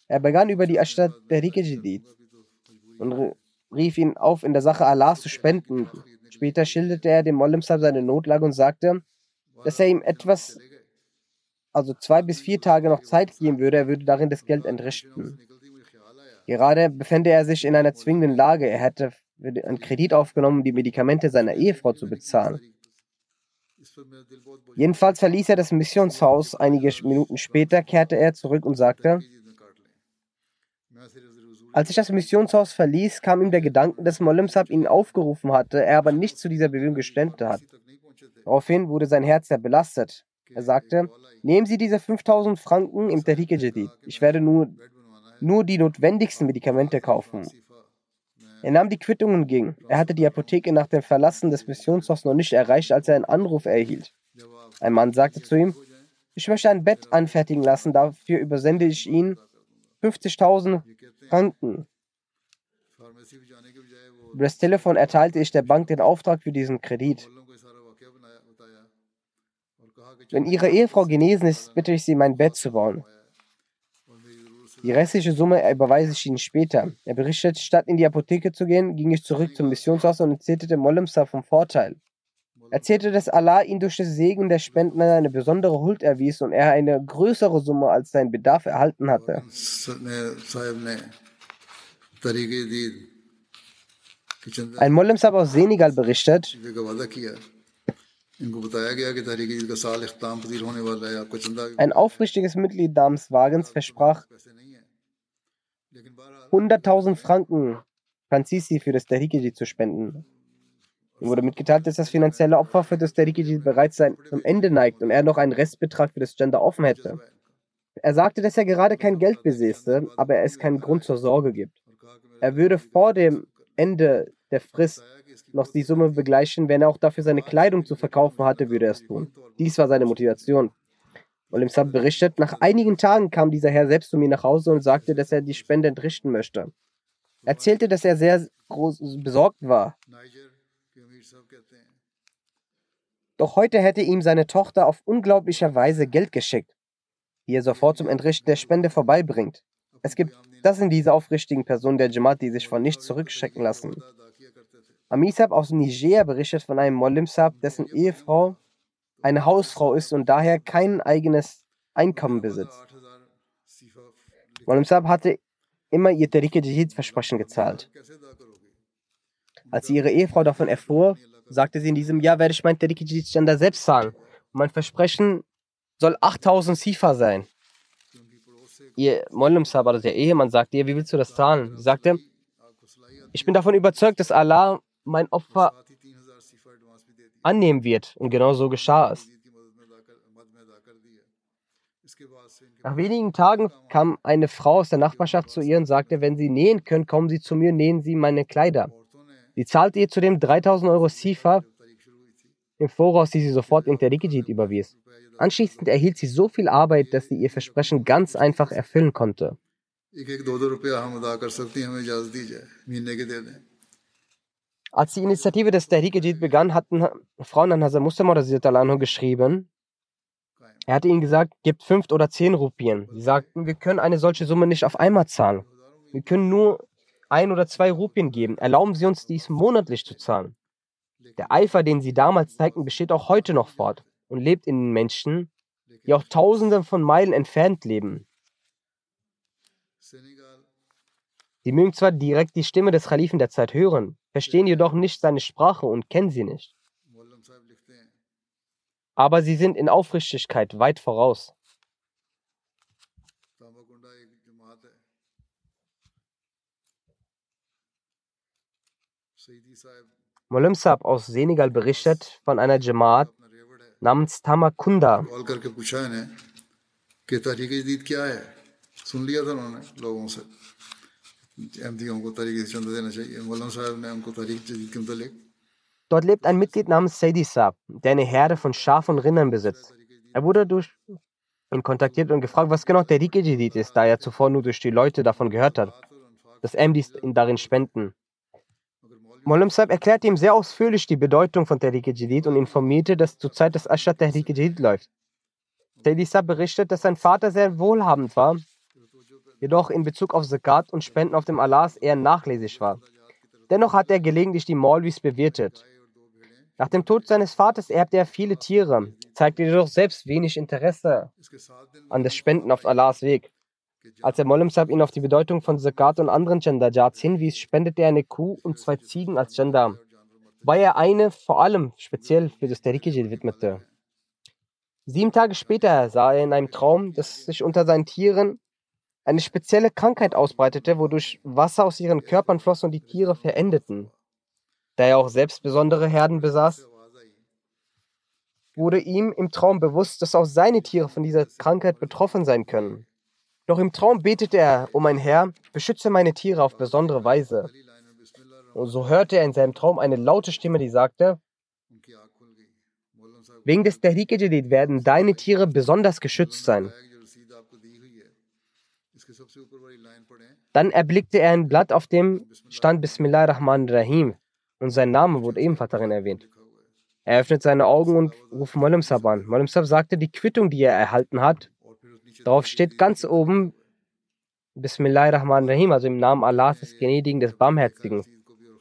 Er begann über die Ashtat der Jadid und rief ihn auf, in der Sache Allahs zu spenden. Später schilderte er dem Mollim seine Notlage und sagte, dass er ihm etwas, also zwei bis vier Tage noch Zeit geben würde, er würde darin das Geld entrichten. Gerade befände er sich in einer zwingenden Lage. Er hätte einen Kredit aufgenommen, um die Medikamente seiner Ehefrau zu bezahlen. Jedenfalls verließ er das Missionshaus. Einige Minuten später kehrte er zurück und sagte, als ich das Missionshaus verließ, kam ihm der Gedanke, dass Molemsab ihn aufgerufen hatte, er aber nicht zu dieser Bewegung gestemmt hat. Daraufhin wurde sein Herz sehr belastet. Er sagte, nehmen Sie diese 5000 Franken im Tariqe Jadid. Ich werde nur, nur die notwendigsten Medikamente kaufen. Er nahm die Quittung und ging. Er hatte die Apotheke nach dem Verlassen des Missionshofs noch nicht erreicht, als er einen Anruf erhielt. Ein Mann sagte zu ihm, ich möchte ein Bett anfertigen lassen, dafür übersende ich Ihnen 50.000 Franken. Über das Telefon erteilte ich der Bank den Auftrag für diesen Kredit. Wenn Ihre Ehefrau genesen ist, bitte ich Sie, mein Bett zu bauen. Die restliche Summe überweise ich Ihnen später. Er berichtet, statt in die Apotheke zu gehen, ging ich zurück zum Missionshaus und erzählte dem Molemsa vom Vorteil erzählte, dass Allah ihn durch den Segen der Spenden eine besondere Huld erwies und er eine größere Summe als sein Bedarf erhalten hatte. Ein Mollem Sahib aus Senegal berichtet, ein aufrichtiges Mitglied namens Wagens versprach 100.000 Franken Franzisi für das Tariqiji zu spenden. Ihm wurde mitgeteilt, dass das finanzielle Opfer für das Tariq-Jid bereits sein zum Ende neigt und er noch einen Restbetrag für das Gender offen hätte. Er sagte, dass er gerade kein Geld besäße, aber es keinen Grund zur Sorge gibt. Er würde vor dem Ende der Frist noch die Summe begleichen, wenn er auch dafür seine Kleidung zu verkaufen hatte, würde er es tun. Dies war seine Motivation. Olim Sab berichtet, nach einigen Tagen kam dieser Herr selbst zu mir nach Hause und sagte, dass er die Spende entrichten möchte. Er erzählte, dass er sehr groß besorgt war. Doch heute hätte ihm seine Tochter auf unglaubliche Weise Geld geschickt, die er sofort zum Entrichten der Spende vorbeibringt. Es gibt, das sind diese aufrichtigen Personen der Jamaat, die sich von nichts zurückschrecken lassen. Amisab aus Niger berichtet von einem Molimsab, dessen Ehefrau eine Hausfrau ist und daher kein eigenes Einkommen besitzt. Molimsab hatte immer ihr Tariqe Jihad Versprechen gezahlt. Als sie ihre Ehefrau davon erfuhr, sagte sie, in diesem Jahr werde ich mein meinen Tariqijidschanda selbst zahlen. Und mein Versprechen soll 8000 Sifa sein. Ihr Mollem Sahab, also der Ehemann, sagte ihr, wie willst du das zahlen? Sie sagte, ich bin davon überzeugt, dass Allah mein Opfer annehmen wird. Und genau so geschah es. Nach wenigen Tagen kam eine Frau aus der Nachbarschaft zu ihr und sagte, wenn Sie nähen können, kommen Sie zu mir, nähen Sie meine Kleider. Sie zahlte ihr zudem 3000 Euro Sifa im Voraus, die sie sofort in Terikijit überwies. Anschließend erhielt sie so viel Arbeit, dass sie ihr Versprechen ganz einfach erfüllen konnte. Als die Initiative des Tariqijit begann, hatten Frauen an Hazrat Mustafa geschrieben. Er hatte ihnen gesagt, gebt fünf oder zehn Rupien. Sie sagten, wir können eine solche Summe nicht auf einmal zahlen. Wir können nur ein oder zwei Rupien geben. Erlauben Sie uns, dies monatlich zu zahlen. Der Eifer, den Sie damals zeigten, besteht auch heute noch fort und lebt in den Menschen, die auch Tausende von Meilen entfernt leben. Sie mögen zwar direkt die Stimme des Kalifen der Zeit hören, verstehen jedoch nicht seine Sprache und kennen sie nicht. Aber sie sind in Aufrichtigkeit weit voraus. Molim Saab aus Senegal berichtet von einer Jamaat namens Tamakunda. Dort lebt ein Mitglied namens Saidi Saab, der eine Herde von Schafen und Rindern besitzt. Er wurde durch ihn kontaktiert und gefragt, was genau der Rike ist, da er zuvor nur durch die Leute davon gehört hat, dass MDs ihn darin spenden. Molim Saab erklärte ihm sehr ausführlich die Bedeutung von Tariq Jadid und informierte, dass zur Zeit des Ashad Tariq Jadid läuft. Tariq Saab berichtet, dass sein Vater sehr wohlhabend war, jedoch in Bezug auf Zakat und Spenden auf dem Allahs eher nachlässig war. Dennoch hat er gelegentlich die Maulvis bewirtet. Nach dem Tod seines Vaters erbte er viele Tiere, zeigte jedoch selbst wenig Interesse an das Spenden auf Allahs Weg. Als der Mollem ihn auf die Bedeutung von Zakat und anderen Jandajats hinwies, spendete er eine Kuh und zwei Ziegen als Jandar, wobei er eine vor allem speziell für das Tariqijid widmete. Sieben Tage später sah er in einem Traum, dass sich unter seinen Tieren eine spezielle Krankheit ausbreitete, wodurch Wasser aus ihren Körpern floss und die Tiere verendeten. Da er auch selbst besondere Herden besaß, wurde ihm im Traum bewusst, dass auch seine Tiere von dieser Krankheit betroffen sein können. Doch im Traum betet er um ein Herr, beschütze meine Tiere auf besondere Weise. Und so hörte er in seinem Traum eine laute Stimme, die sagte, wegen des Tehrike Jadid werden deine Tiere besonders geschützt sein. Dann erblickte er ein Blatt, auf dem stand Bismillah Rahman Rahim und sein Name wurde ebenfalls darin erwähnt. Er öffnet seine Augen und ruft Molim Sab an. Molim Sab sagte, die Quittung, die er erhalten hat, Darauf steht ganz oben Bismillahirrahmanirrahim, also im Namen Allahs des Gnädigen, des Barmherzigen.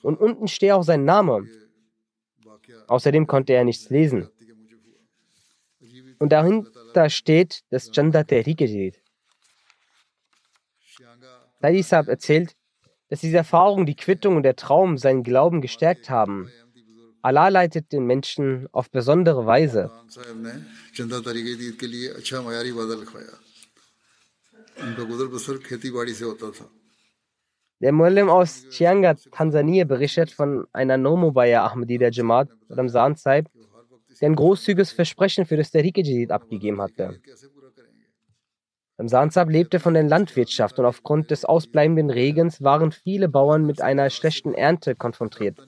Und unten steht auch sein Name. Außerdem konnte er nichts lesen. Und dahinter steht das Jannat Tehrikirid. Said Isab erzählt, dass diese Erfahrung, die Quittung und der Traum seinen Glauben gestärkt haben. Allah leitet den Menschen auf besondere Weise. Der Mullim aus Chianga, Tansania, berichtet von einer Nomobaya Ahmadi der Jamaat, Ramzan Saib, der ein großzügiges Versprechen für das Tariqe abgegeben hatte. Ramzan Saib lebte von der Landwirtschaft und aufgrund des ausbleibenden Regens waren viele Bauern mit einer schlechten Ernte konfrontiert.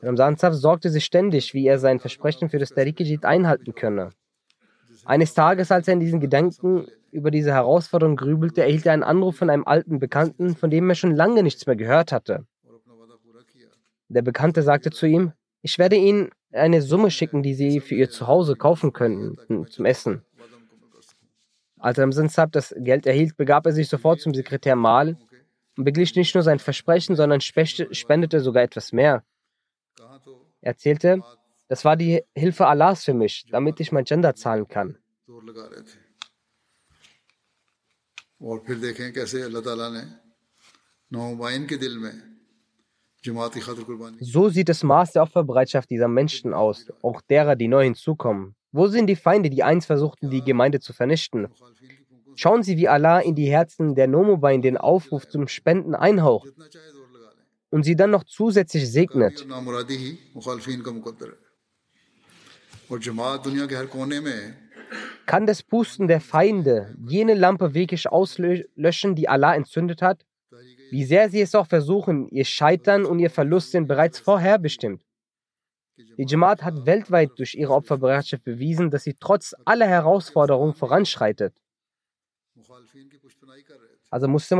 Ramzan Saib sorgte sich ständig, wie er sein Versprechen für das Tariqe Jadid einhalten könne. Eines Tages, als er in diesen Gedanken über diese Herausforderung grübelte, erhielt er einen Anruf von einem alten Bekannten, von dem er schon lange nichts mehr gehört hatte. Der Bekannte sagte zu ihm, ich werde Ihnen eine Summe schicken, die Sie für Ihr Zuhause kaufen könnten zum Essen. Als Ramzan Saab das Geld erhielt, begab er sich sofort zum Sekretär Mal und beglich nicht nur sein Versprechen, sondern spendete sogar etwas mehr. Er erzählte, das war die Hilfe Allahs für mich, damit ich mein Gender zahlen kann. जोर लगा रहे थे और फिर देखें कैसे अल्लाह ताला ने नौबाइन के दिल में जमाती खतर कुर्बानी So sieht das Maß der Opferbereitschaft dieser Menschen aus, auch derer, die neu hinzukommen. Wo sind die Feinde, die einst versuchten, die Gemeinde zu vernichten? Schauen Sie, wie Allah in die Herzen der Nomobain den Aufruf zum Spenden einhaucht जितना चाहे जोर लगा लें und sie dann noch zusätzlich segnet. और kann das Pusten der Feinde jene Lampe wirklich auslöschen, die Allah entzündet hat? Wie sehr sie es auch versuchen, ihr Scheitern und ihr Verlust sind bereits vorherbestimmt. Die Jamaat hat weltweit durch ihre Opferbereitschaft bewiesen, dass sie trotz aller Herausforderungen voranschreitet. Also Muslim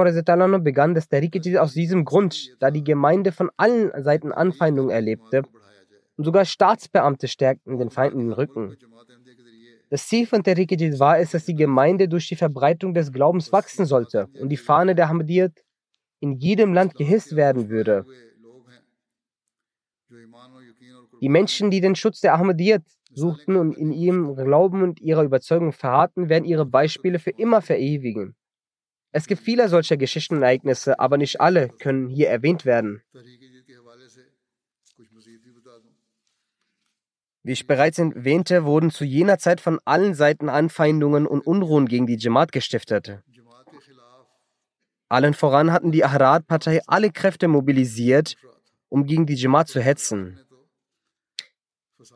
begann das Tariqiji aus diesem Grund, da die Gemeinde von allen Seiten Anfeindungen erlebte und sogar Staatsbeamte stärkten den Feinden den Rücken. Das Ziel von Tariqidid war es, dass die Gemeinde durch die Verbreitung des Glaubens wachsen sollte und die Fahne der Ahmadiyyat in jedem Land gehisst werden würde. Die Menschen, die den Schutz der Ahmadiyyat suchten und in ihrem Glauben und ihrer Überzeugung verharrten, werden ihre Beispiele für immer verewigen. Es gibt viele solcher Geschichten aber nicht alle können hier erwähnt werden. Wie ich bereits erwähnte, wurden zu jener Zeit von allen Seiten Anfeindungen und Unruhen gegen die Jamaat gestiftet. Allen voran hatten die Ahrad-Partei alle Kräfte mobilisiert, um gegen die Jamaat zu hetzen.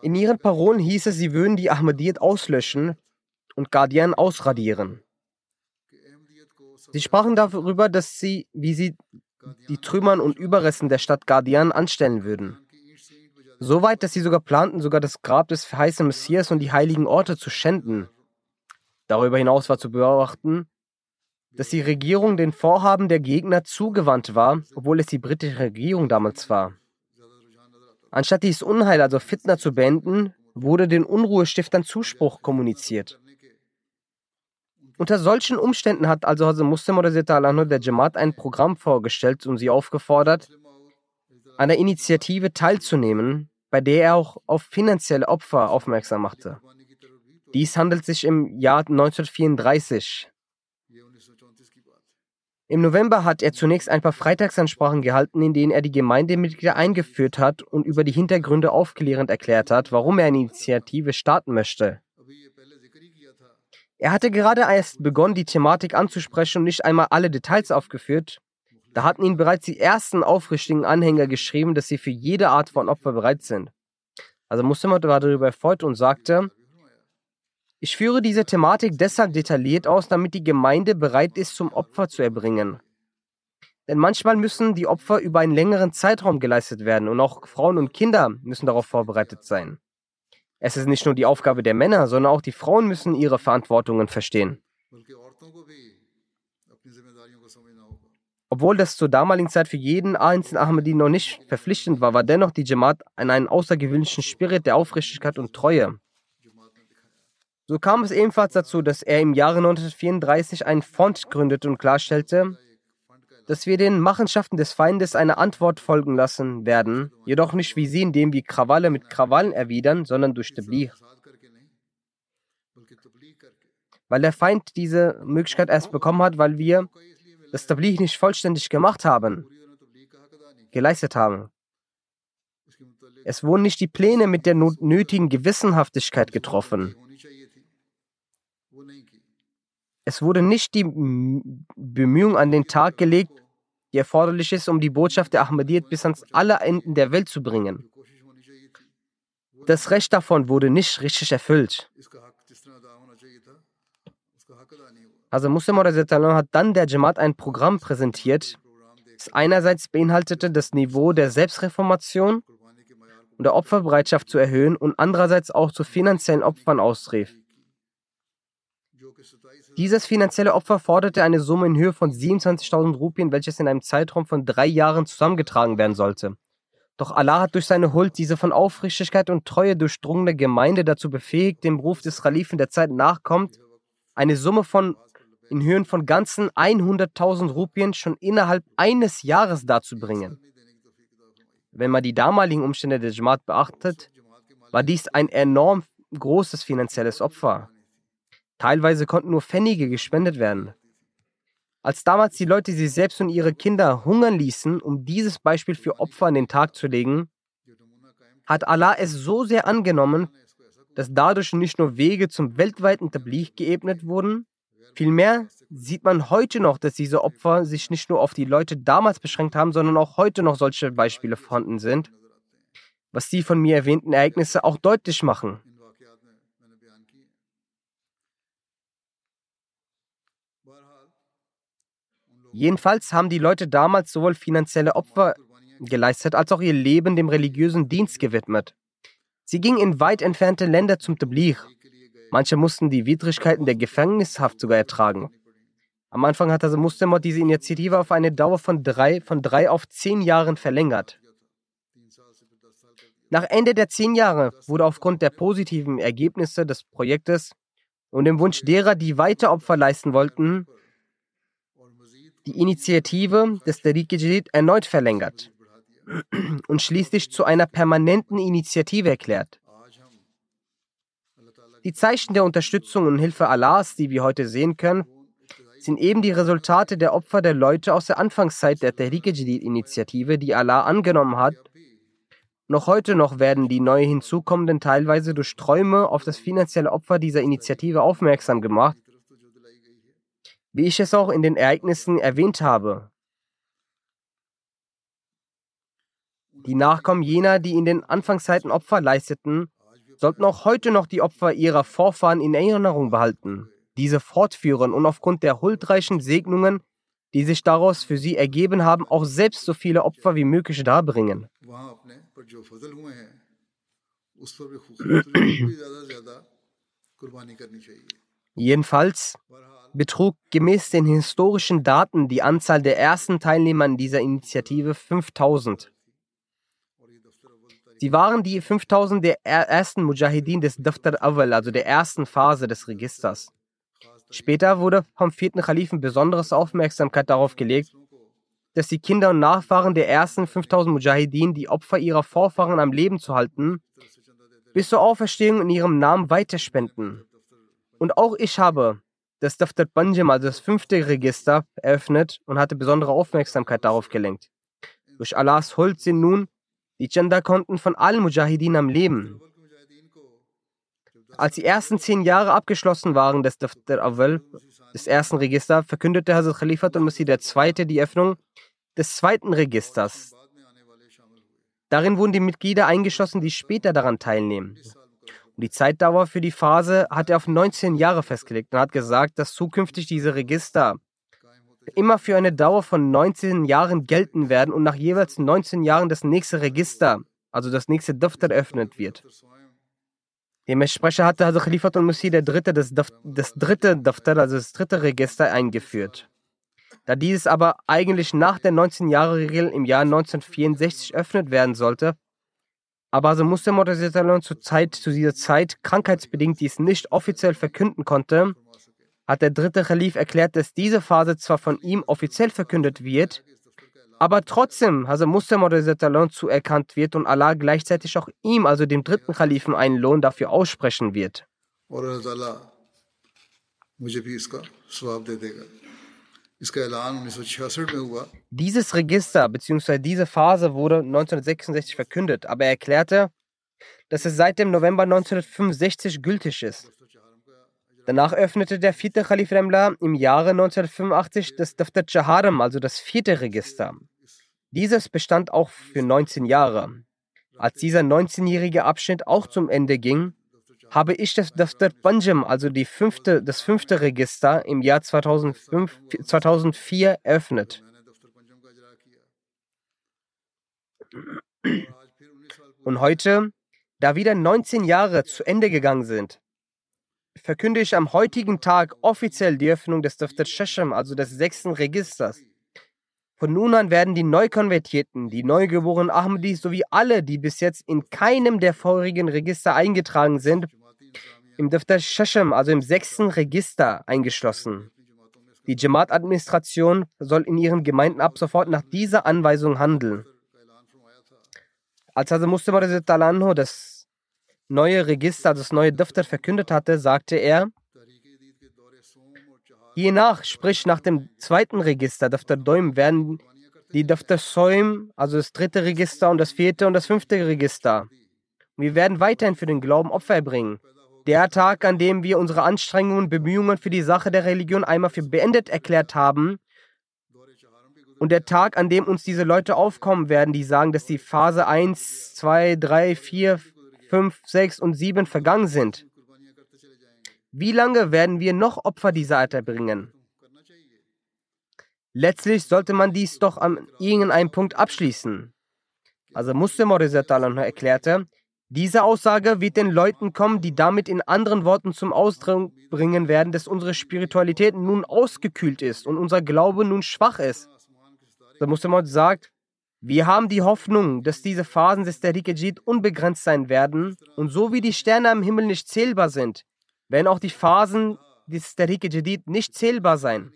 In ihren Parolen hieß es, sie würden die Ahmadiyyat auslöschen und Guardian ausradieren. Sie sprachen darüber, dass sie, wie sie die Trümmern und Überresten der Stadt Guardian anstellen würden. So weit, dass sie sogar planten, sogar das Grab des verheißenen Messias und die heiligen Orte zu schänden. Darüber hinaus war zu beobachten, dass die Regierung den Vorhaben der Gegner zugewandt war, obwohl es die britische Regierung damals war. Anstatt dieses Unheil, also Fitna, zu beenden, wurde den Unruhestiftern Zuspruch kommuniziert. Unter solchen Umständen hat also Hazrat Muslim oder der Jamaat ein Programm vorgestellt und sie aufgefordert, an der Initiative teilzunehmen, bei der er auch auf finanzielle Opfer aufmerksam machte. Dies handelt sich im Jahr 1934. Im November hat er zunächst ein paar Freitagsansprachen gehalten, in denen er die Gemeindemitglieder eingeführt hat und über die Hintergründe aufklärend erklärt hat, warum er eine Initiative starten möchte. Er hatte gerade erst begonnen, die Thematik anzusprechen und nicht einmal alle Details aufgeführt, da hatten ihn bereits die ersten aufrichtigen Anhänger geschrieben, dass sie für jede Art von Opfer bereit sind. Also Muslimat war darüber erfreut und sagte, ich führe diese Thematik deshalb detailliert aus, damit die Gemeinde bereit ist, zum Opfer zu erbringen. Denn manchmal müssen die Opfer über einen längeren Zeitraum geleistet werden und auch Frauen und Kinder müssen darauf vorbereitet sein. Es ist nicht nur die Aufgabe der Männer, sondern auch die Frauen müssen ihre Verantwortungen verstehen. Obwohl das zur damaligen Zeit für jeden einzelnen Ahmadi noch nicht verpflichtend war, war dennoch die Jamaat in einen außergewöhnlichen Spirit der Aufrichtigkeit und Treue. So kam es ebenfalls dazu, dass er im Jahre 1934 einen Fond gründete und klarstellte, dass wir den Machenschaften des Feindes eine Antwort folgen lassen werden, jedoch nicht wie sie, indem wir Krawalle mit Krawallen erwidern, sondern durch Tablir. Weil der Feind diese Möglichkeit erst bekommen hat, weil wir das Tabligh nicht vollständig gemacht haben, geleistet haben. Es wurden nicht die Pläne mit der nötigen Gewissenhaftigkeit getroffen. Es wurde nicht die Bemühung an den Tag gelegt, die erforderlich ist, um die Botschaft der Ahmadiyyat bis ans alle Enden der Welt zu bringen. Das Recht davon wurde nicht richtig erfüllt. Also Muslim hat dann der Jamaat ein Programm präsentiert, das einerseits beinhaltete, das Niveau der Selbstreformation und der Opferbereitschaft zu erhöhen und andererseits auch zu finanziellen Opfern austrief. Dieses finanzielle Opfer forderte eine Summe in Höhe von 27.000 Rupien, welches in einem Zeitraum von drei Jahren zusammengetragen werden sollte. Doch Allah hat durch seine Huld diese von Aufrichtigkeit und Treue durchdrungene Gemeinde dazu befähigt, dem Ruf des Kalifen der Zeit nachkommt eine Summe von in Höhen von ganzen 100.000 Rupien schon innerhalb eines Jahres darzubringen. Wenn man die damaligen Umstände der Jamaat beachtet, war dies ein enorm großes finanzielles Opfer. Teilweise konnten nur Pfennige gespendet werden. Als damals die Leute sich selbst und ihre Kinder hungern ließen, um dieses Beispiel für Opfer an den Tag zu legen, hat Allah es so sehr angenommen, dass dadurch nicht nur Wege zum weltweiten Tabligh geebnet wurden, vielmehr sieht man heute noch, dass diese Opfer sich nicht nur auf die Leute damals beschränkt haben, sondern auch heute noch solche Beispiele vorhanden sind, was die von mir erwähnten Ereignisse auch deutlich machen. Jedenfalls haben die Leute damals sowohl finanzielle Opfer geleistet als auch ihr Leben dem religiösen Dienst gewidmet. Sie gingen in weit entfernte Länder zum Tabligh. Manche mussten die Widrigkeiten der Gefängnishaft sogar ertragen. Am Anfang hat also Muslimot diese Initiative auf eine Dauer von drei, von drei auf zehn Jahren verlängert. Nach Ende der zehn Jahre wurde aufgrund der positiven Ergebnisse des Projektes und dem Wunsch derer, die weiter Opfer leisten wollten, die Initiative des Tariq erneut verlängert und schließlich zu einer permanenten Initiative erklärt. Die Zeichen der Unterstützung und Hilfe Allahs, die wir heute sehen können, sind eben die Resultate der Opfer der Leute aus der Anfangszeit der Tariq Jadid-Initiative, die Allah angenommen hat. Noch heute noch werden die neu hinzukommenden teilweise durch Träume auf das finanzielle Opfer dieser Initiative aufmerksam gemacht, wie ich es auch in den Ereignissen erwähnt habe. Die Nachkommen jener, die in den Anfangszeiten Opfer leisteten, sollten auch heute noch die Opfer ihrer Vorfahren in Erinnerung behalten, diese fortführen und aufgrund der huldreichen Segnungen, die sich daraus für sie ergeben haben, auch selbst so viele Opfer wie möglich darbringen. Jedenfalls betrug gemäß den historischen Daten die Anzahl der ersten Teilnehmer dieser Initiative 5000. Sie waren die 5000 der er- ersten Mujahideen des Daftar Awal, also der ersten Phase des Registers. Später wurde vom vierten Kalifen besonderes Aufmerksamkeit darauf gelegt, dass die Kinder und Nachfahren der ersten 5000 Mujahideen die Opfer ihrer Vorfahren am Leben zu halten, bis zur Auferstehung in ihrem Namen weiterspenden. Und auch ich habe das Daftar Banjim, also das fünfte Register, eröffnet und hatte besondere Aufmerksamkeit darauf gelenkt. Durch Allahs Huld sind nun die Chanda-Konten von allen Mujahideen am Leben. Als die ersten zehn Jahre abgeschlossen waren des Daftar Awal, des ersten Registers, verkündete Hazrat Khalifat al-Masih II. die Öffnung des zweiten Registers. Darin wurden die Mitglieder eingeschlossen, die später daran teilnehmen. Und die Zeitdauer für die Phase hat er auf 19 Jahre festgelegt und hat gesagt, dass zukünftig diese Register immer für eine Dauer von 19 Jahren gelten werden und nach jeweils 19 Jahren das nächste Register, also das nächste Daftar eröffnet wird. Dementsprechend hatte also Khalifat al-Masih der dritte das, das dritte Daftar, also das dritte Register eingeführt. Da dieses aber eigentlich nach der 19-Jahre-Regel im Jahr 1964 eröffnet werden sollte, aber also Muslim zur Zeit, zu dieser Zeit krankheitsbedingt dies nicht offiziell verkünden konnte, hat der dritte Khalif erklärt, dass diese Phase zwar von ihm offiziell verkündet wird, aber trotzdem Hazrat Musa zuerkannt wird und Allah gleichzeitig auch ihm, also dem dritten Kalifen, einen Lohn dafür aussprechen wird. Dieses Register bzw. diese Phase wurde 1966 verkündet, aber er erklärte, dass es seit dem November 1965 gültig ist. Danach öffnete der vierte Khalif Remla im Jahre 1985 das Dafter Chaharam, also das vierte Register. Dieses bestand auch für 19 Jahre. Als dieser 19-jährige Abschnitt auch zum Ende ging, habe ich das Dafter Panjim, also fünfte, das fünfte Register, im Jahr 2005, 2004 eröffnet. Und heute, da wieder 19 Jahre zu Ende gegangen sind, verkünde ich am heutigen Tag offiziell die Öffnung des Daftar Shasham, also des sechsten Registers. Von nun an werden die Neukonvertierten, die neugeborenen Ahmadis sowie alle, die bis jetzt in keinem der vorigen Register eingetragen sind, im Daftar Shasham, also im sechsten Register, eingeschlossen. Die Jamaat-Administration soll in ihren Gemeinden ab sofort nach dieser Anweisung handeln. Als Hazrat Mustafa Anhu das neue Register, das neue Daftar verkündet hatte, sagte er, hiernach, sprich nach dem zweiten Register, Daftar Doim, werden die Daftar Soim, also das dritte Register und das vierte und das fünfte Register. Wir werden weiterhin für den Glauben Opfer erbringen. Der Tag, an dem wir unsere Anstrengungen und Bemühungen für die Sache der Religion einmal für beendet erklärt haben, und der Tag, an dem uns diese Leute aufkommen werden, die sagen, dass die Phase 1, 2, 3, 4, 5, 6 und 7 vergangen sind. Wie lange werden wir noch Opfer dieser Art erbringen? Letztlich sollte man dies doch an irgendeinem Punkt abschließen. Also Muslim erklärte, diese Aussage wird den Leuten kommen, die damit in anderen Worten zum Ausdruck bringen werden, dass unsere Spiritualität nun ausgekühlt ist und unser Glaube nun schwach ist. Der Muslim sagt, wir haben die Hoffnung, dass diese Phasen des Tariq-e-Jid unbegrenzt sein werden und so wie die Sterne am Himmel nicht zählbar sind, werden auch die Phasen des Tariq-e-Jadid nicht zählbar sein.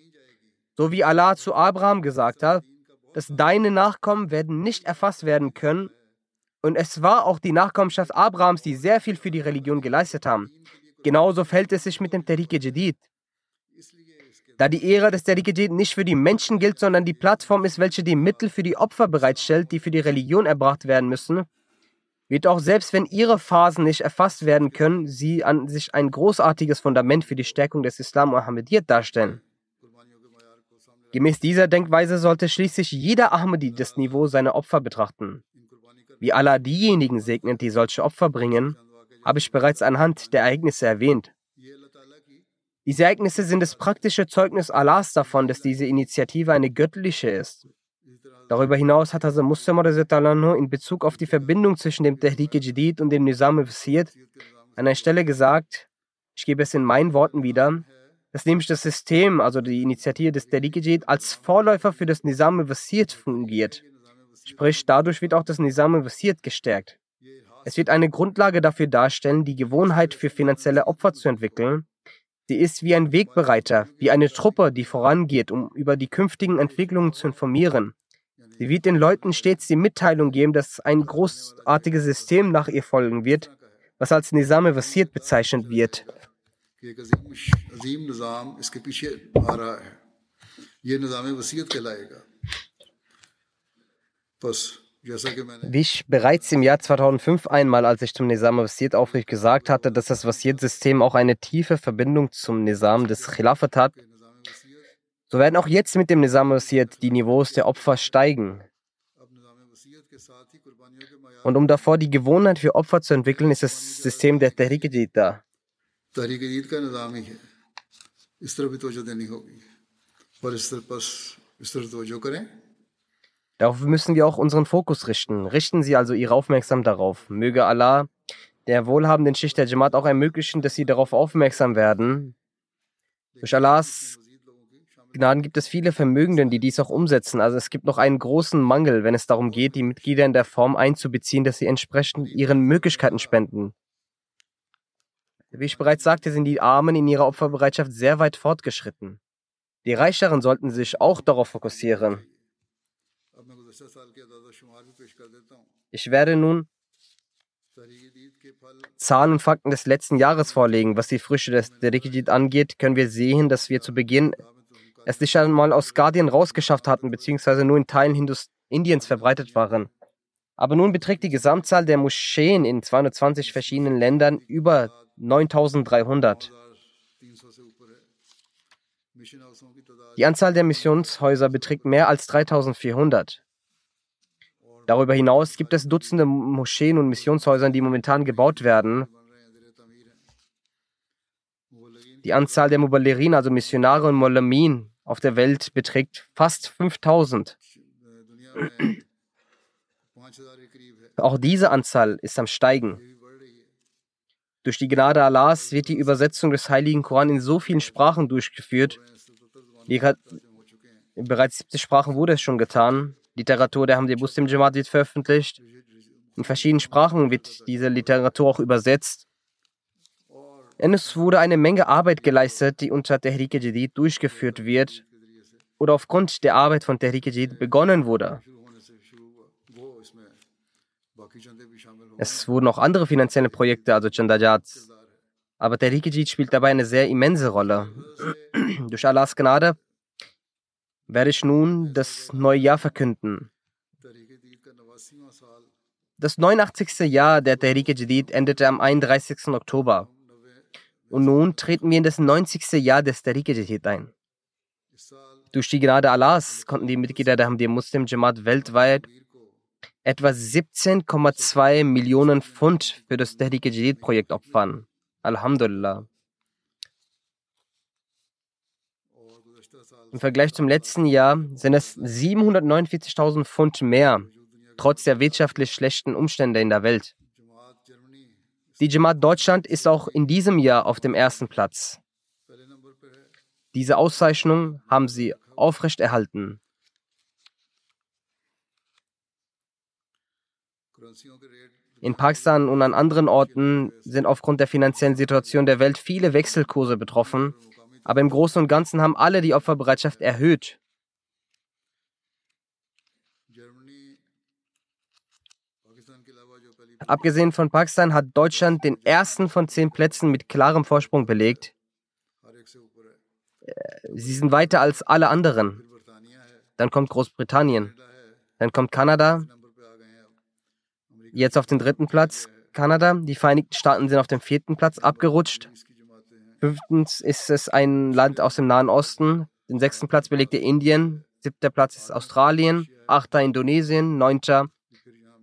So wie Allah zu Abraham gesagt hat, dass deine Nachkommen werden nicht erfasst werden können und es war auch die Nachkommenschaft Abrahams, die sehr viel für die Religion geleistet haben. Genauso verhält es sich mit dem Tariq-e-Jadid. Da die Ära des Tariq-e-Jadid nicht für die Menschen gilt, sondern die Plattform ist, welche die Mittel für die Opfer bereitstellt, die für die Religion erbracht werden müssen, wird auch selbst wenn ihre Phasen nicht erfasst werden können, sie an sich ein großartiges Fundament für die Stärkung des Islam und Ahmadiyyat darstellen. Gemäß dieser Denkweise sollte schließlich jeder Ahmadi das Niveau seiner Opfer betrachten. Wie Allah diejenigen segnet, die solche Opfer bringen, habe ich bereits anhand der Ereignisse erwähnt. Diese Ereignisse sind das praktische Zeugnis Allahs davon, dass diese Initiative eine göttliche ist. Darüber hinaus hat Hazrat Muslim in Bezug auf die Verbindung zwischen dem Tehrik Jadid und dem Nizam Wasiyyat an einer Stelle gesagt, ich gebe es in meinen Worten wieder, dass nämlich das System, also die Initiative des Tehrik Jadid, als Vorläufer für das Nizam Wasiyyat fungiert. Sprich, dadurch wird auch das Nizam Wasiyyat gestärkt. Es wird eine Grundlage dafür darstellen, die Gewohnheit für finanzielle Opfer zu entwickeln. Sie ist wie ein Wegbereiter, wie eine Truppe, die vorangeht, um über die künftigen Entwicklungen zu informieren. Sie wird den Leuten stets die Mitteilung geben, dass ein großartiges System nach ihr folgen wird, was als Nizam Wasiyyat bezeichnet wird. Wie ich bereits im Jahr 2005 einmal, als ich zum Nizam Wasiyyat aufrief, gesagt hatte, dass das Wasiyyat-System auch eine tiefe Verbindung zum Nizam des Khilafat hat, so werden auch jetzt mit dem Nizam Wasiyyat die Niveaus der Opfer steigen. Und um davor die Gewohnheit für Opfer zu entwickeln, ist das System der tariq da. Tahrik-e-Jid ka Darauf müssen wir auch unseren Fokus richten. Richten Sie also Ihre Aufmerksamkeit darauf. Möge Allah der wohlhabenden Schicht der Jamaat auch ermöglichen, dass Sie darauf aufmerksam werden. Durch Allahs Gnaden gibt es viele Vermögenden, die dies auch umsetzen. Also es gibt noch einen großen Mangel, wenn es darum geht, die Mitglieder in der Form einzubeziehen, dass sie entsprechend ihren Möglichkeiten spenden. Wie ich bereits sagte, sind die Armen in ihrer Opferbereitschaft sehr weit fortgeschritten. Die Reicheren sollten sich auch darauf fokussieren. Ich werde nun Zahlen und Fakten des letzten Jahres vorlegen. Was die Früchte des Rikidit angeht, können wir sehen, dass wir zu Beginn es nicht einmal aus Guardian rausgeschafft hatten, beziehungsweise nur in Teilen Hindus Indiens verbreitet waren. Aber nun beträgt die Gesamtzahl der Moscheen in 220 verschiedenen Ländern über 9300. Die Anzahl der Missionshäuser beträgt mehr als 3400. Darüber hinaus gibt es Dutzende Moscheen und Missionshäuser, die momentan gebaut werden. Die Anzahl der Muballerin, also Missionare und Molamin auf der Welt, beträgt fast 5000. Auch diese Anzahl ist am Steigen. Durch die Gnade Allahs wird die Übersetzung des Heiligen Koran in so vielen Sprachen durchgeführt. In bereits 70 Sprachen wurde es schon getan. Literatur der Hamdi Muslim Jamaat wird veröffentlicht. In verschiedenen Sprachen wird diese Literatur auch übersetzt. Und es wurde eine Menge Arbeit geleistet, die unter Tehrik Jadid durchgeführt wird oder aufgrund der Arbeit von Tehrik Jadid begonnen wurde. Es wurden auch andere finanzielle Projekte, also Chandajat. Aber Tehrik Jadid spielt dabei eine sehr immense Rolle. [CLEARS THROAT] Durch Allahs Gnade werde ich nun das neue Jahr verkünden. Das 89. Jahr der Tehrik Jadid endete am 31. Oktober. Und nun treten wir in das 90. Jahr des Tehrik Jadid ein. Durch die Gnade Allahs konnten die Mitglieder der Hamdi Muslim Jamaat weltweit etwa 17,2 Millionen Pfund für das Tehrik Jadid Projekt opfern. Alhamdulillah. Im Vergleich zum letzten Jahr sind es 749.000 Pfund mehr, trotz der wirtschaftlich schlechten Umstände in der Welt. Die Jamaat Deutschland ist auch in diesem Jahr auf dem ersten Platz. Diese Auszeichnung haben sie aufrechterhalten. In Pakistan und an anderen Orten sind aufgrund der finanziellen Situation der Welt viele Wechselkurse betroffen aber im Großen und Ganzen haben alle die Opferbereitschaft erhöht. Abgesehen von Pakistan hat Deutschland den ersten von zehn Plätzen mit klarem Vorsprung belegt. Äh, sie sind weiter als alle anderen. Dann kommt Großbritannien. Dann kommt Kanada. Jetzt auf den dritten Platz Kanada. Die Vereinigten Staaten sind auf dem vierten Platz abgerutscht. Fünftens ist es ein Land aus dem Nahen Osten. Den sechsten Platz belegte Indien. Siebter Platz ist Australien. Achter Indonesien. Neunter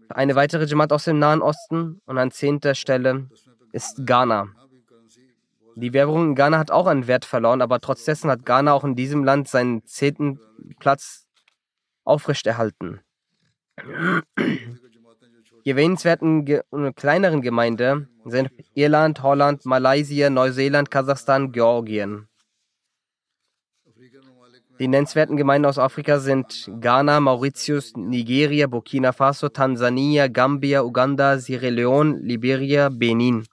eine weitere Jamaat aus dem Nahen Osten. Und an zehnter Stelle ist Ghana. Die Währung in Ghana hat auch einen Wert verloren, aber trotz dessen hat Ghana auch in diesem Land seinen zehnten Platz aufrechterhalten. Die erwähnenswerten ge kleineren Gemeinden sind Irland, Holland, Malaysia, Neuseeland, Kasachstan, Georgien. Die nennenswerten Gemeinden aus Afrika sind Ghana, Mauritius, Nigeria, Burkina Faso, Tansania, Gambia, Uganda, Sierra Leone, Liberia, Benin.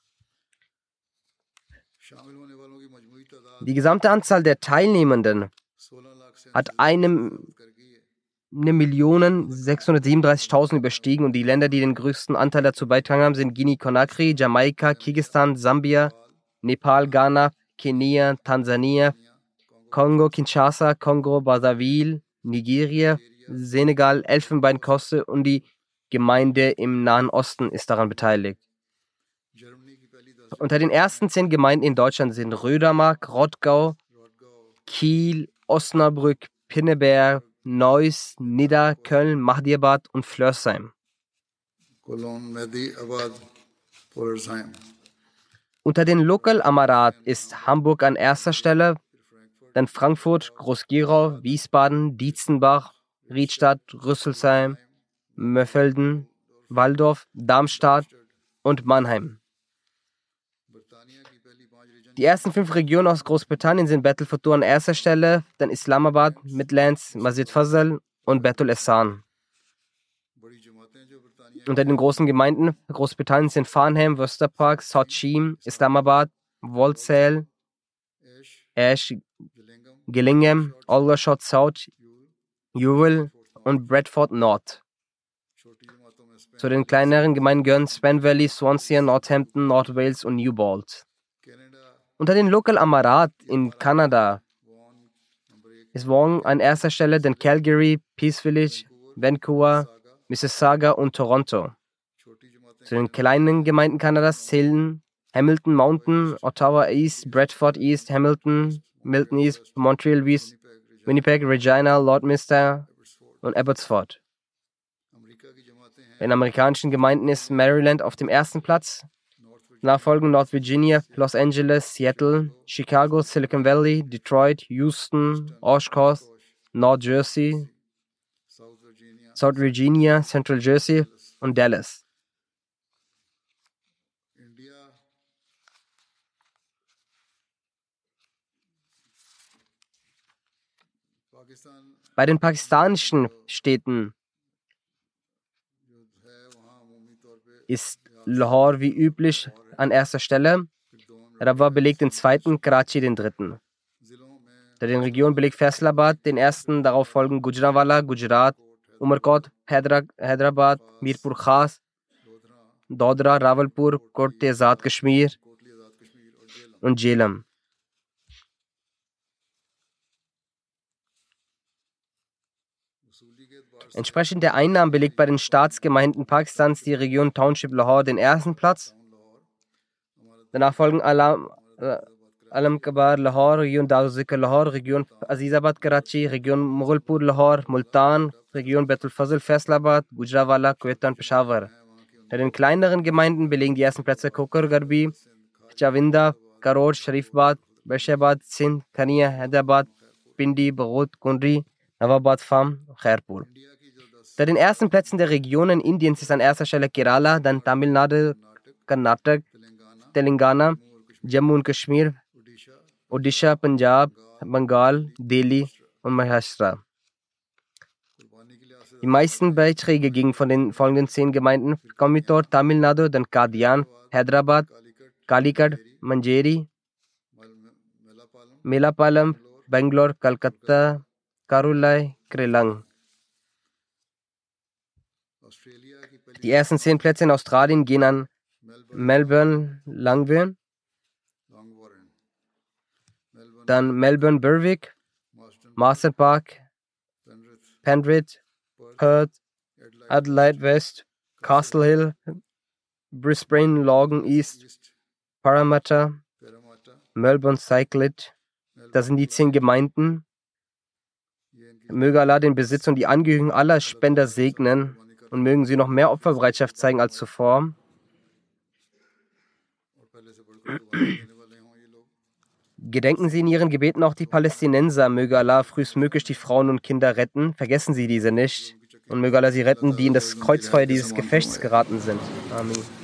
Die gesamte Anzahl der Teilnehmenden hat einem 1.637.000 überstiegen und die Länder, die den größten Anteil dazu beitragen haben, sind Guinea-Conakry, Jamaika, Kirgisistan, Sambia, Nepal, Ghana, Kenia, Tansania, Kongo, Kinshasa, Kongo, Brazzaville, Nigeria, Senegal, Elfenbeinküste und die Gemeinde im Nahen Osten ist daran beteiligt. Unter den ersten zehn Gemeinden in Deutschland sind Rödermark, Rottgau, Kiel, Osnabrück, Pinneberg, Neuss, Nidda, Köln, Mahdiabad und Flörsheim. Unter den Lokal Amarat ist Hamburg an erster Stelle, dann Frankfurt, Groß-Gerau, Wiesbaden, Dietzenbach, Riedstadt, Rüsselsheim, Möffelden, Waldorf, Darmstadt und Mannheim. Die ersten fünf Regionen aus Großbritannien sind Battleford an erster Stelle, dann Islamabad, Midlands, Masjid Fazal und Betul Essan. Unter den großen Gemeinden Großbritanniens sind Farnham, Worcester Park, Sochim, Islamabad, Walsall, Ash, Gillingham, Aldershot South, Ewell und Bradford North. Zu den kleineren Gemeinden gehören Span Valley, Swansea, Northampton, North Wales und Newbold. Unter den Local Amarat in Kanada ist Wong an erster Stelle, dann Calgary, Peace Village, Vancouver, Mississauga und Toronto. Zu den kleinen Gemeinden Kanadas zählen Hamilton Mountain, Ottawa East, Bradford East, Hamilton, Milton East, Montreal East, Winnipeg, Regina, Lordminster und Abbotsford. In amerikanischen Gemeinden ist Maryland auf dem ersten Platz. Nachfolgen North Virginia, Los Angeles, Seattle, Chicago, Silicon Valley, Detroit, Houston, Oshkosh, North Jersey, South Virginia, Central Jersey und Dallas. Bei den pakistanischen Städten ist Lahore wie üblich an erster Stelle. Rabwa belegt den zweiten, Karachi den dritten. Bei den Regionen belegt Faisalabad den ersten, darauf folgen Gujranwala, Gujarat, Umarkot, Hyderabad, Mirpur Khas, Dodra, Rawalpur, Kot-e-Azad Kashmir und Jhelum. Entsprechend der Einnahmen belegt bei den Staatsgemeinden Pakistans die Region Township Lahore den ersten Platz. Danach folgen Alam, äh, Alamkabad Lahore, Region Dawzikar Lahore, Region Azizabad Karachi, Region Mughulpur Lahore, Multan, Region Betul Fazl Faisalabad, Gujrawala, Quetta Peshawar. Bei den kleineren Gemeinden belegen die ersten Plätze Kokar Garbi, Chavinda, Karod, Sharifbad, Beshabad, Sindh, Khania, Hyderabad, Pindi, Bagod, Kundri, Nawabad Farm, Khairpur. Bei den ersten Plätzen der Regionen Indiens ist an erster Stelle Kerala, dann Tamil Nadu, Karnataka, Telangana, Jammu und Kashmir, Odisha, Punjab, Bengal, Delhi und Maharashtra. Die meisten Beiträge gingen von den folgenden zehn Gemeinden Coimbatore, Tamil Nadu, dann Qadian, Hyderabad, Calicut, Manjeri, Melapalam, Bangalore, Calcutta, Karulai, Krelang. Die ersten zehn Plätze in Australien gehen an Melbourne, Langwarrin, dann Melbourne, Berwick, Marsden Park, Penrith, Perth, Adelaide West, Castle Hill, Brisbane, Logan East, Parramatta, Melbourne, Cyclid. Das sind die zehn Gemeinden. Möge Allah den Besitz und die Angehörigen aller Spender segnen und mögen sie noch mehr Opferbereitschaft zeigen als zuvor. Gedenken Sie in Ihren Gebeten auch die Palästinenser. Möge Allah frühestmöglich die Frauen und Kinder retten. Vergessen Sie diese nicht. Und möge Allah sie retten, die in das Kreuzfeuer dieses Gefechts geraten sind. Amen.